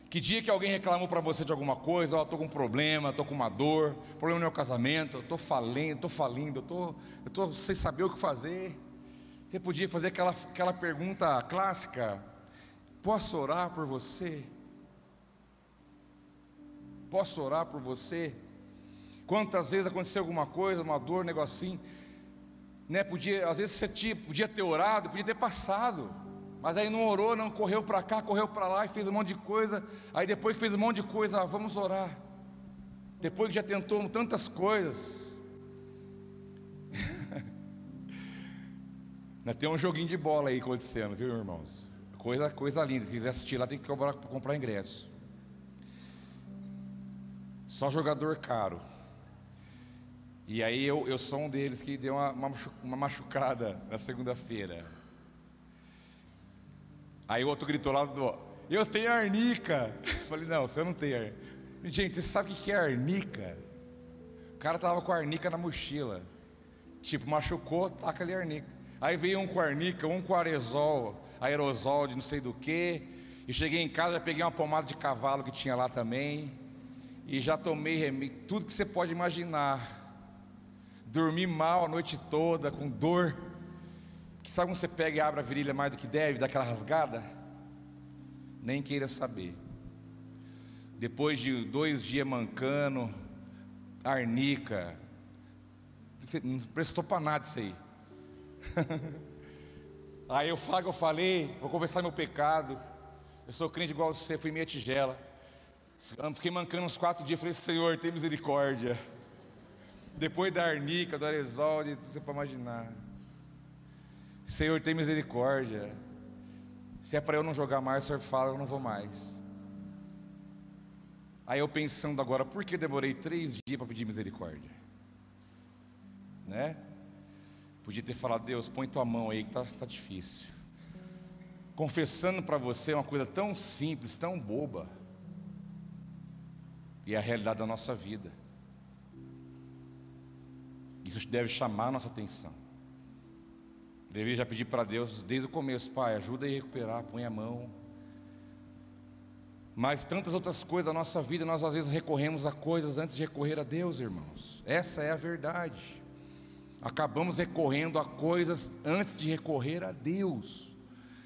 Que dia que alguém reclamou para você de alguma coisa, ó, oh, estou com um problema, estou com uma dor, problema no meu casamento, estou falendo, estou falindo, estou tô, sem saber o que fazer. Você podia fazer aquela, aquela pergunta clássica: Posso orar por você? Posso orar por você? Quantas vezes aconteceu alguma coisa, uma dor, um negocinho, né? Podia, às vezes você tinha, podia ter orado, podia ter passado, mas aí não orou, não correu para cá, correu para lá e fez um monte de coisa. Aí depois que fez um monte de coisa, ah, vamos orar. Depois que já tentou tantas coisas. Tem um joguinho de bola aí acontecendo, viu, irmãos? Coisa, coisa linda. Se quiser assistir lá, tem que comprar, comprar ingresso. Só jogador caro. E aí eu, eu sou um deles que deu uma, uma machucada na segunda-feira. Aí o outro gritou lá do. Eu tenho arnica. Eu falei, não, você não tem arnica. Gente, você sabe o que é arnica? O cara tava com arnica na mochila. Tipo, machucou, taca ali arnica. Aí veio um com arnica, um com aerosol, aerosol de não sei do que. E cheguei em casa, já peguei uma pomada de cavalo que tinha lá também. E já tomei remédio, tudo que você pode imaginar. Dormi mal a noite toda, com dor. Que sabe quando você pega e abre a virilha mais do que deve, dá aquela rasgada? Nem queira saber. Depois de dois dias mancando, arnica, não prestou para nada isso aí. aí eu falo, eu falei, vou conversar meu pecado. Eu sou crente igual você, fui meia tigela. Fiquei mancando uns quatro dias, falei, Senhor, tem misericórdia. Depois da arnica, do aresol, de você para imaginar. Senhor, tem misericórdia. Se é para eu não jogar mais, o Senhor fala, eu não vou mais. Aí eu pensando agora, por que demorei três dias para pedir misericórdia? Né? Podia ter falado, Deus, põe tua mão aí que está tá difícil. Confessando para você uma coisa tão simples, tão boba. E a realidade da nossa vida. Isso deve chamar a nossa atenção. Deveria já pedir para Deus desde o começo, Pai, ajuda a recuperar, põe a mão. Mas tantas outras coisas da nossa vida, nós às vezes recorremos a coisas antes de recorrer a Deus, irmãos. Essa é a verdade. Acabamos recorrendo a coisas antes de recorrer a Deus.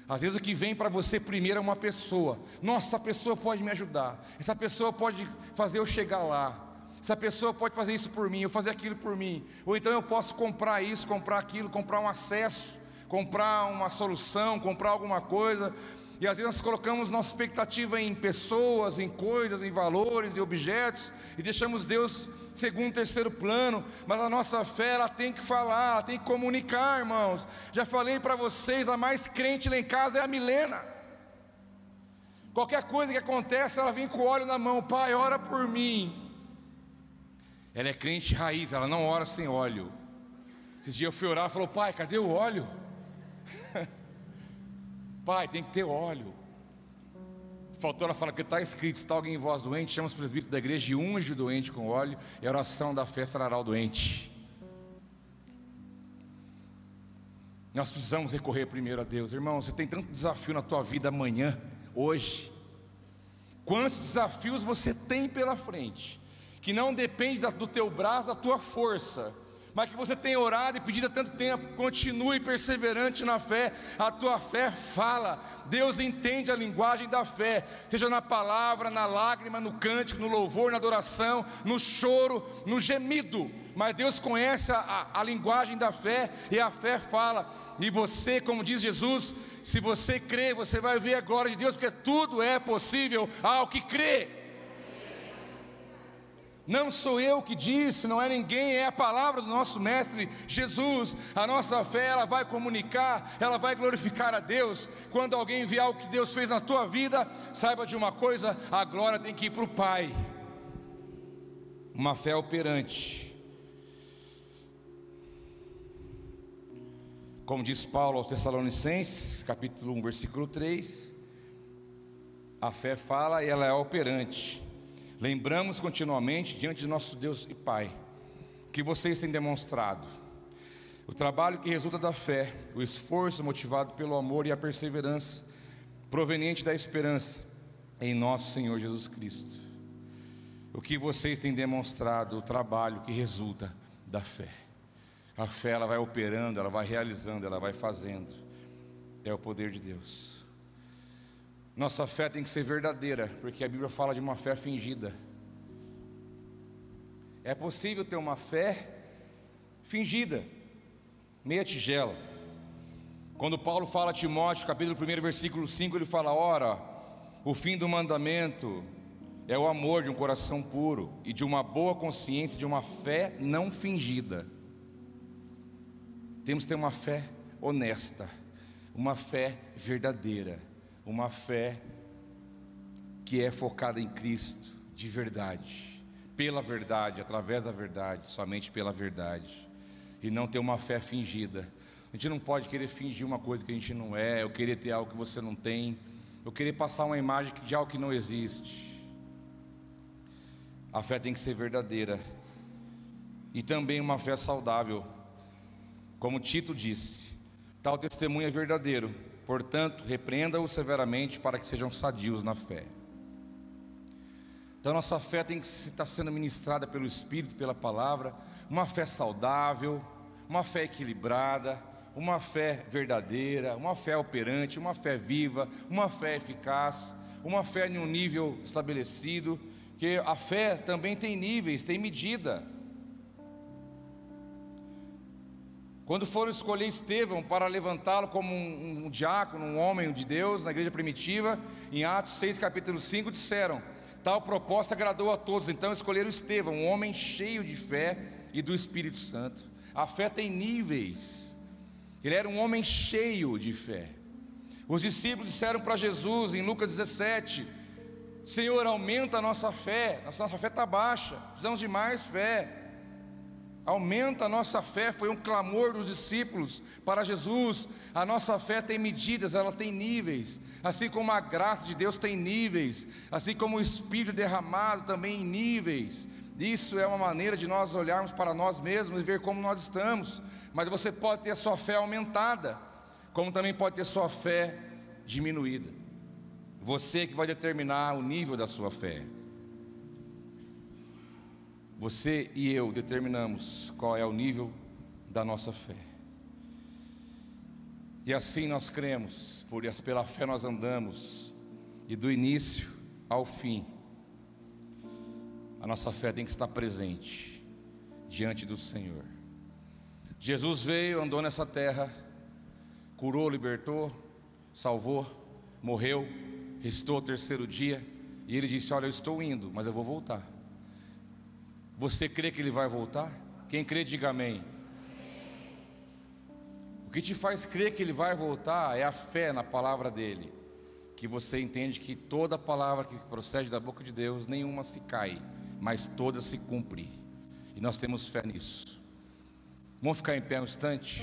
Às vezes o que vem para você primeiro é uma pessoa. Nossa, essa pessoa pode me ajudar. Essa pessoa pode fazer eu chegar lá. Essa pessoa pode fazer isso por mim, eu fazer aquilo por mim. Ou então eu posso comprar isso, comprar aquilo, comprar um acesso, comprar uma solução, comprar alguma coisa. E às vezes nós colocamos nossa expectativa em pessoas, em coisas, em valores, em objetos, e deixamos Deus segundo, terceiro plano, mas a nossa fé ela tem que falar, ela tem que comunicar, irmãos. Já falei para vocês, a mais crente lá em casa é a Milena. Qualquer coisa que acontece, ela vem com o óleo na mão, pai, ora por mim. Ela é crente raiz, ela não ora sem óleo. Esse dia eu fui orar, falou, pai, cadê o óleo? pai, tem que ter óleo. Faltou ela falar que está escrito: está alguém em voz doente, chama os presbíteros da igreja e unge o doente com óleo, e a oração da fé sarará o doente. Nós precisamos recorrer primeiro a Deus, irmão. Você tem tanto desafio na tua vida amanhã, hoje. Quantos desafios você tem pela frente, que não depende do teu braço, da tua força, mas que você tem orado e pedido há tanto tempo, continue perseverante na fé, a tua fé fala, Deus entende a linguagem da fé, seja na palavra, na lágrima, no cântico, no louvor, na adoração, no choro, no gemido, mas Deus conhece a, a, a linguagem da fé e a fé fala, e você, como diz Jesus, se você crê, você vai ver a glória de Deus, porque tudo é possível ao que crê. Não sou eu que disse, não é ninguém, é a palavra do nosso mestre Jesus. A nossa fé, ela vai comunicar, ela vai glorificar a Deus. Quando alguém enviar o que Deus fez na tua vida, saiba de uma coisa: a glória tem que ir para o Pai. Uma fé operante. Como diz Paulo aos Tessalonicenses, capítulo 1, versículo 3, a fé fala e ela é operante. Lembramos continuamente diante de nosso Deus e Pai que vocês têm demonstrado o trabalho que resulta da fé, o esforço motivado pelo amor e a perseverança proveniente da esperança em nosso Senhor Jesus Cristo. O que vocês têm demonstrado, o trabalho que resulta da fé. A fé ela vai operando, ela vai realizando, ela vai fazendo. É o poder de Deus. Nossa fé tem que ser verdadeira, porque a Bíblia fala de uma fé fingida. É possível ter uma fé fingida, meia tigela. Quando Paulo fala a Timóteo, capítulo 1, versículo 5, ele fala: Ora, o fim do mandamento é o amor de um coração puro e de uma boa consciência, de uma fé não fingida. Temos que ter uma fé honesta, uma fé verdadeira, uma fé que é focada em Cristo, de verdade, pela verdade, através da verdade, somente pela verdade, e não ter uma fé fingida. A gente não pode querer fingir uma coisa que a gente não é, ou querer ter algo que você não tem, ou querer passar uma imagem de algo que não existe. A fé tem que ser verdadeira, e também uma fé saudável como Tito disse, tal testemunho é verdadeiro, portanto, repreenda-o severamente para que sejam sadios na fé. Então, nossa fé tem que estar sendo ministrada pelo Espírito, pela palavra, uma fé saudável, uma fé equilibrada, uma fé verdadeira, uma fé operante, uma fé viva, uma fé eficaz, uma fé em um nível estabelecido, que a fé também tem níveis, tem medida. Quando foram escolher Estevão para levantá-lo como um, um, diácono, um homem de Deus na igreja primitiva, em Atos 6, capítulo 5, disseram: tal proposta agradou a todos, então escolheram Estevão, um homem cheio de fé e do Espírito Santo. A fé tem níveis, ele era um homem cheio de fé. Os discípulos disseram para Jesus em Lucas 17: Senhor, aumenta a nossa fé, nossa fé está baixa, precisamos de mais fé. Aumenta a nossa fé, foi um clamor dos discípulos para Jesus. A nossa fé tem medidas, ela tem níveis, assim como a graça de Deus tem níveis, assim como o Espírito derramado também em níveis. Isso é uma maneira de nós olharmos para nós mesmos e ver como nós estamos. Mas você pode ter a sua fé aumentada, como também pode ter sua fé diminuída. Você que vai determinar o nível da sua fé. Você e eu determinamos qual é o nível da nossa fé. E assim nós cremos, por pela fé nós andamos, e do início ao fim, a nossa fé tem que estar presente diante do Senhor. Jesus veio, andou nessa terra, curou, libertou, salvou, morreu, restou o terceiro dia, e ele disse: Olha, eu estou indo, mas eu vou voltar. Você crê que ele vai voltar? Quem crê, diga amém. O que te faz crer que ele vai voltar é a fé na palavra dele. Que você entende que toda palavra que procede da boca de Deus, nenhuma se cai, mas toda se cumpre. E nós temos fé nisso. Vamos ficar em pé um instante.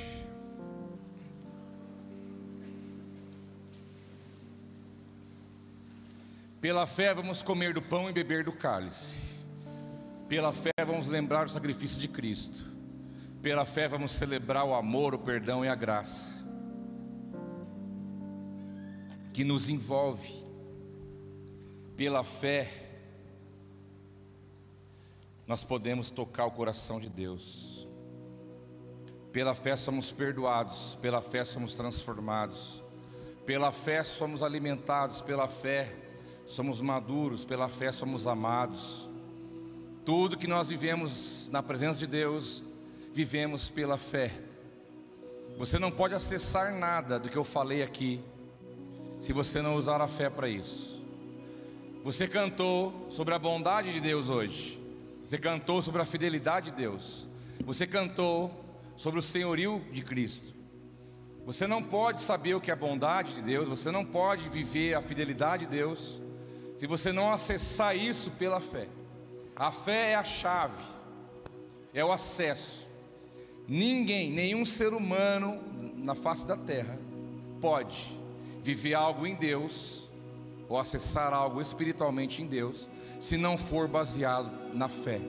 Pela fé vamos comer do pão e beber do cálice. Pela fé vamos lembrar o sacrifício de Cristo. Pela fé vamos celebrar o amor, o perdão e a graça que nos envolve. Pela fé nós podemos tocar o coração de Deus. Pela fé somos perdoados, pela fé somos transformados. Pela fé somos alimentados, pela fé somos maduros, pela fé somos amados. Tudo que nós vivemos na presença de Deus, vivemos pela fé. Você não pode acessar nada do que eu falei aqui, se você não usar a fé para isso. Você cantou sobre a bondade de Deus hoje, você cantou sobre a fidelidade de Deus, você cantou sobre o senhorio de Cristo. Você não pode saber o que é a bondade de Deus, você não pode viver a fidelidade de Deus, se você não acessar isso pela fé. A fé é a chave, é o acesso. Ninguém, nenhum ser humano na face da terra pode viver algo em Deus ou acessar algo espiritualmente em Deus, se não for baseado na fé,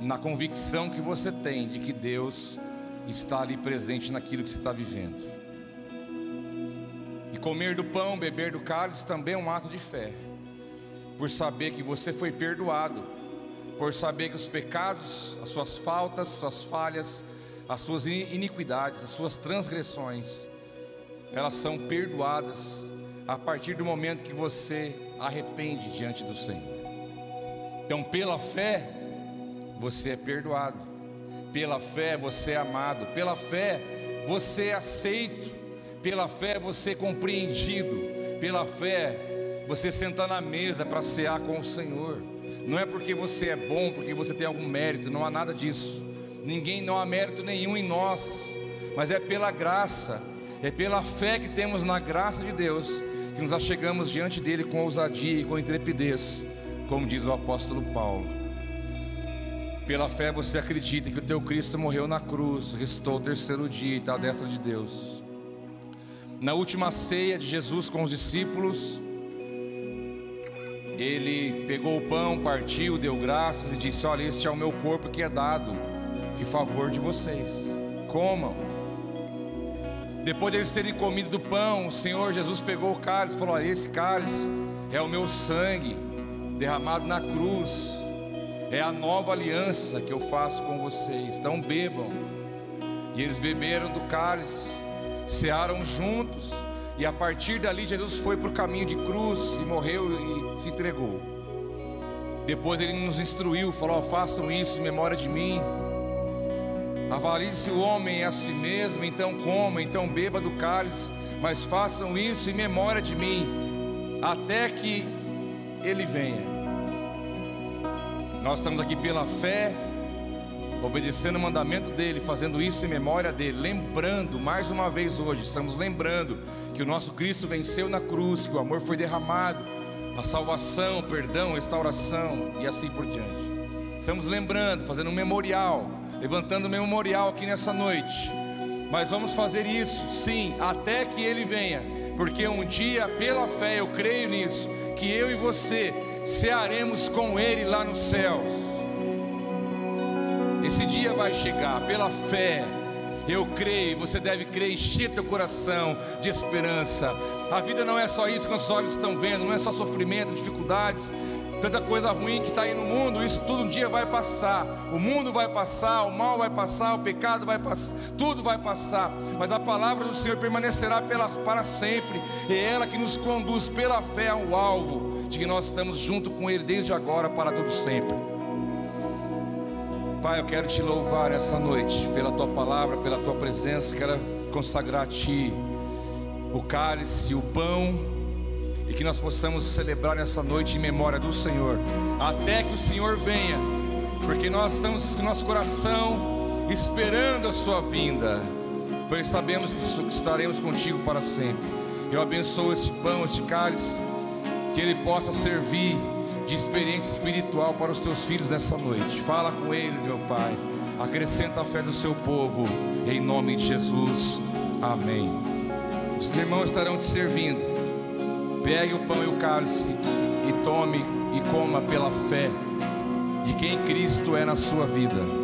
na convicção que você tem de que Deus está ali presente naquilo que você está vivendo. E comer do pão, beber do cálice também é um ato de fé, por saber que você foi perdoado, por saber que os pecados, as suas faltas, suas falhas, as suas iniquidades, as suas transgressões, elas são perdoadas a partir do momento que você arrepende diante do Senhor. Então, pela fé, você é perdoado, pela fé, você é amado, pela fé, você é aceito, pela fé, você é compreendido, pela fé, você senta na mesa para cear com o Senhor. Não é porque você é bom, porque você tem algum mérito, não há nada disso. Ninguém, não há mérito nenhum em nós, mas é pela graça é pela fé que temos na graça de Deus que nos achegamos diante dele com ousadia e com intrepidez, como diz o apóstolo Paulo. Pela fé você acredita que o teu Cristo morreu na cruz, restou o terceiro dia e está à destra de Deus. Na última ceia de Jesus com os discípulos, ele pegou o pão, partiu, deu graças e disse: Olha, este é o meu corpo que é dado em favor de vocês. Comam. Depois deles terem comido do pão, o Senhor Jesus pegou o cálice e falou: Olha, esse cálice é o meu sangue derramado na cruz, é a nova aliança que eu faço com vocês. Então bebam. E eles beberam do cálice, cearam juntos, e a partir dali Jesus foi para o caminho de cruz e morreu e se entregou. Depois ele nos instruiu, falou: Façam isso em memória de mim. Avalie-se o homem a si mesmo, então coma, então beba do cálice, mas façam isso em memória de mim, até que ele venha. Nós estamos aqui pela fé, obedecendo o mandamento dele, fazendo isso em memória dele, lembrando mais uma vez hoje, estamos lembrando que o nosso Cristo venceu na cruz, que o amor foi derramado, a salvação, perdão, restauração e assim por diante. Estamos lembrando, fazendo um memorial levantando o memorial aqui nessa noite. Mas vamos fazer isso, sim, até que Ele venha, porque um dia, pela fé, eu creio nisso, que eu e você cearemos com Ele lá nos céus. Esse dia vai chegar, pela fé. Eu creio, você deve crer, encher teu coração de esperança. A vida não é só isso que os olhos estão vendo, não é só sofrimento, dificuldades, tanta coisa ruim que está aí no mundo, isso tudo um dia vai passar. O mundo vai passar, o mal vai passar, o pecado vai passar, tudo vai passar. Mas a palavra do Senhor permanecerá pela, para sempre. É ela que nos conduz pela fé ao alvo, de que nós estamos junto com Ele desde agora para todo sempre. Pai, eu quero te louvar essa noite pela tua palavra, pela tua presença. Quero consagrar a Ti o cálice, o pão e que nós possamos celebrar nessa noite em memória do Senhor, até que o Senhor venha, porque nós estamos com nosso coração esperando a Sua vinda, pois sabemos que estaremos contigo para sempre. Eu abençoo este pão, este cálice, que ele possa servir de experiência espiritual para os teus filhos nessa noite. Fala com eles, meu Pai. Acrescenta a fé do seu povo, em nome de Jesus. Amém. Os irmãos estarão te servindo. Pegue o pão e o cálice e tome e coma pela fé de quem Cristo é na sua vida.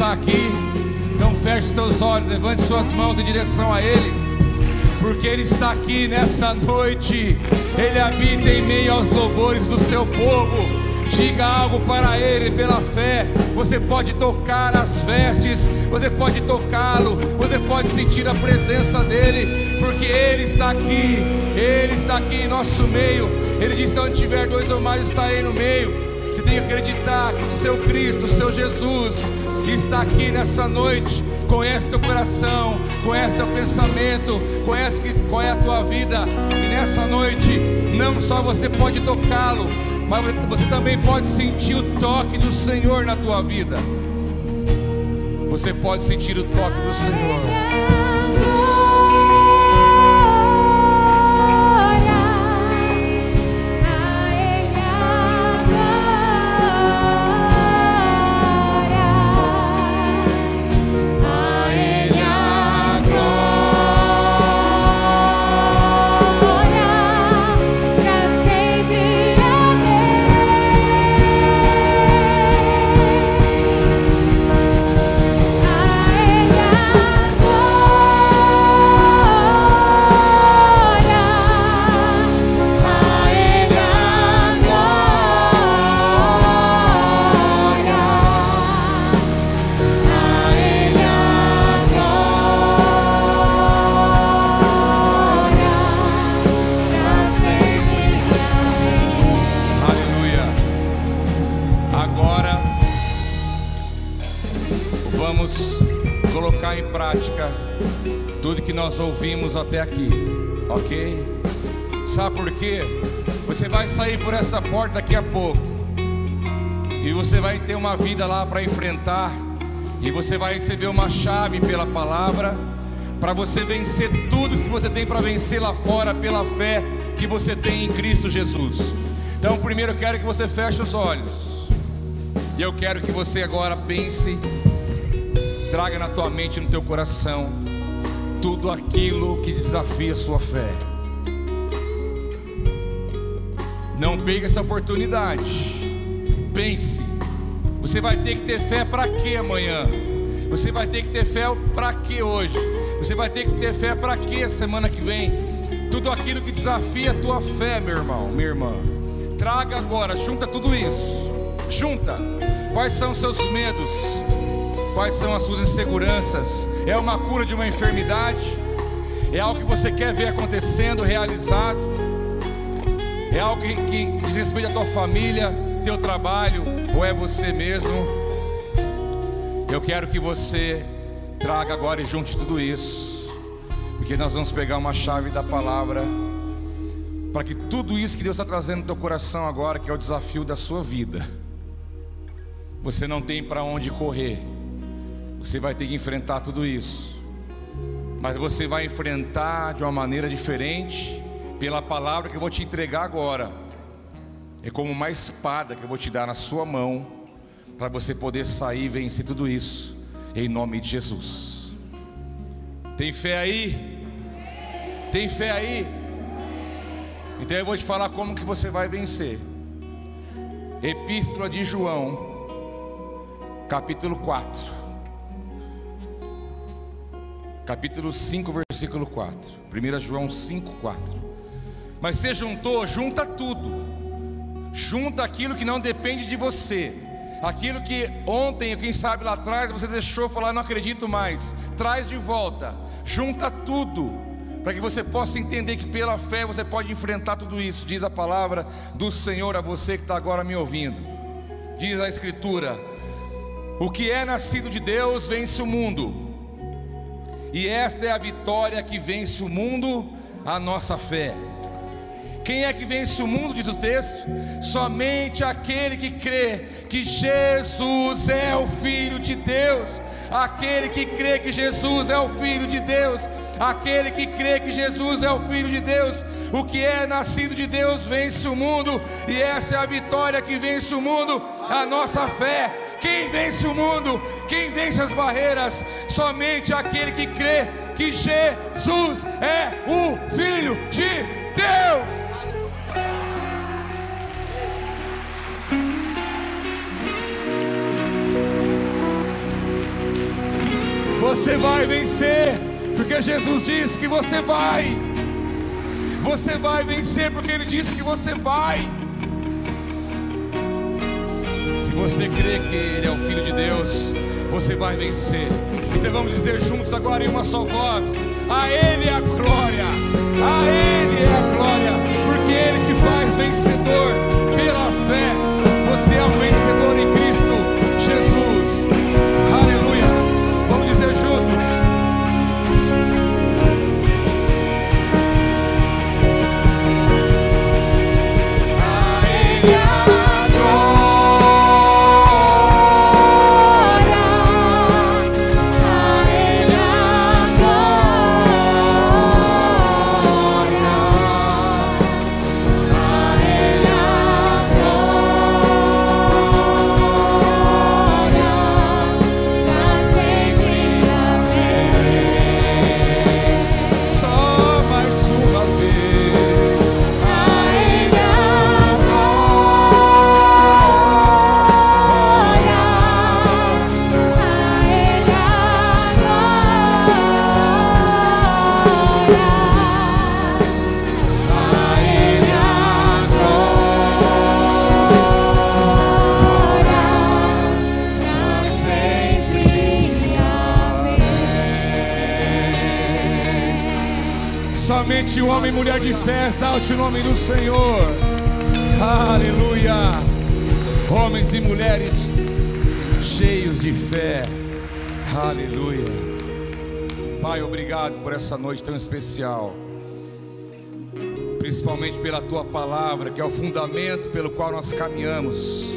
Está aqui, então feche os teus olhos, levante suas mãos em direção a Ele, porque Ele está aqui nessa noite, Ele habita em meio aos louvores do seu povo. Diga algo para Ele pela fé. Você pode tocar as vestes, você pode tocá-lo, você pode sentir a presença dEle, porque Ele está aqui, Ele está aqui em nosso meio. Ele diz: onde tiver dois ou mais, estarei no meio. Você tem que acreditar que o seu Cristo, o seu Jesus, está aqui nessa noite. Conhece teu coração, conhece teu pensamento, conhece qual é a tua vida. E nessa noite, não só você pode tocá-lo, mas você também pode sentir o toque do Senhor na tua vida. Você pode sentir o toque do Senhor. Ouvimos até aqui, ok? Sabe por quê? Você vai sair por essa porta daqui a pouco, e você vai ter uma vida lá para enfrentar, e você vai receber uma chave pela palavra, para você vencer tudo que você tem para vencer lá fora pela fé que você tem em Cristo Jesus. Então, primeiro eu quero que você feche os olhos, e eu quero que você agora pense, traga na tua mente, no teu coração, tudo aquilo que desafia a sua fé. Não perca essa oportunidade. Pense. Você vai ter que ter fé para quê amanhã? Você vai ter que ter fé para quê hoje? Você vai ter que ter fé para quê semana que vem? Tudo aquilo que desafia a tua fé, meu irmão, minha irmã. Traga agora, junta tudo isso. Junta. Quais são os seus medos? Quais são as suas inseguranças? É uma cura de uma enfermidade? É algo que você quer ver acontecendo, realizado? É algo que, que diz respeito à tua família, teu trabalho, ou é você mesmo? Eu quero que você traga agora e junte tudo isso, porque nós vamos pegar uma chave da palavra, para que tudo isso que Deus está trazendo no teu coração agora, que é o desafio da sua vida, você não tem para onde correr você vai ter que enfrentar tudo isso. Mas você vai enfrentar de uma maneira diferente, pela palavra que eu vou te entregar agora. É como uma espada que eu vou te dar na sua mão, para você poder sair e vencer tudo isso, em nome de Jesus. Tem fé aí? Tem fé aí? Então eu vou te falar como que você vai vencer. Epístola de João, capítulo 4 capítulo 5, versículo 4. 1 João 5, 4. Mas você juntou, junta tudo. Junta aquilo que não depende de você. Aquilo que ontem, quem sabe lá atrás, você deixou falar, não acredito mais. Traz de volta. Junta tudo. Para que você possa entender que pela fé você pode enfrentar tudo isso. Diz a palavra do Senhor a você que está agora me ouvindo. Diz a Escritura: O que é nascido de Deus vence o mundo e esta é a vitória que vence o mundo, a nossa fé. Quem é que vence o mundo, diz o texto? Somente aquele que crê que Jesus é o Filho de Deus. Aquele que crê que Jesus é o Filho de Deus. Aquele que crê que Jesus é o Filho de Deus. O que é nascido de Deus vence o mundo, e essa é a vitória que vence o mundo, a nossa fé. Quem vence o mundo? Quem vence as barreiras? Somente aquele que crê que Jesus é o Filho de Deus. Você vai vencer, porque Jesus disse que você vai. Você vai vencer, porque Ele disse que você vai. Você crê que Ele é o Filho de Deus, você vai vencer. Então vamos dizer juntos agora em uma só voz: A Ele é a glória, a Ele é a glória, porque Ele te faz vencedor pela fé. Mulher de fé exalte o nome do Senhor. Aleluia. Homens e mulheres cheios de fé. Aleluia. Pai, obrigado por essa noite tão especial. Principalmente pela tua palavra, que é o fundamento pelo qual nós caminhamos.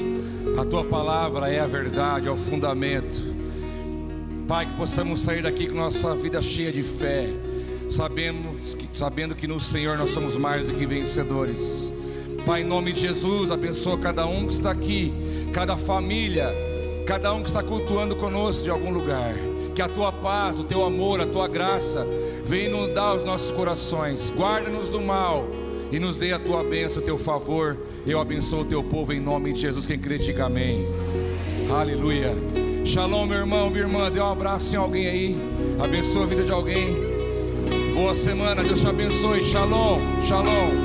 A tua palavra é a verdade, é o fundamento. Pai, que possamos sair daqui com nossa vida cheia de fé, sabemos que, sabendo que no Senhor nós somos mais do que vencedores. Pai, em nome de Jesus, abençoa cada um que está aqui, cada família, cada um que está cultuando conosco de algum lugar. Que a tua paz, o teu amor, a tua graça venha inundar os nossos corações. Guarda-nos do mal e nos dê a tua bênção, o teu favor. Eu abençoo o teu povo em nome de Jesus. Quem crê, diga amém. Aleluia. Shalom, meu irmão, minha irmã. Dê um abraço em alguém aí. Abençoa a vida de alguém. Boa semana. Deus te abençoe. Shalom. Shalom.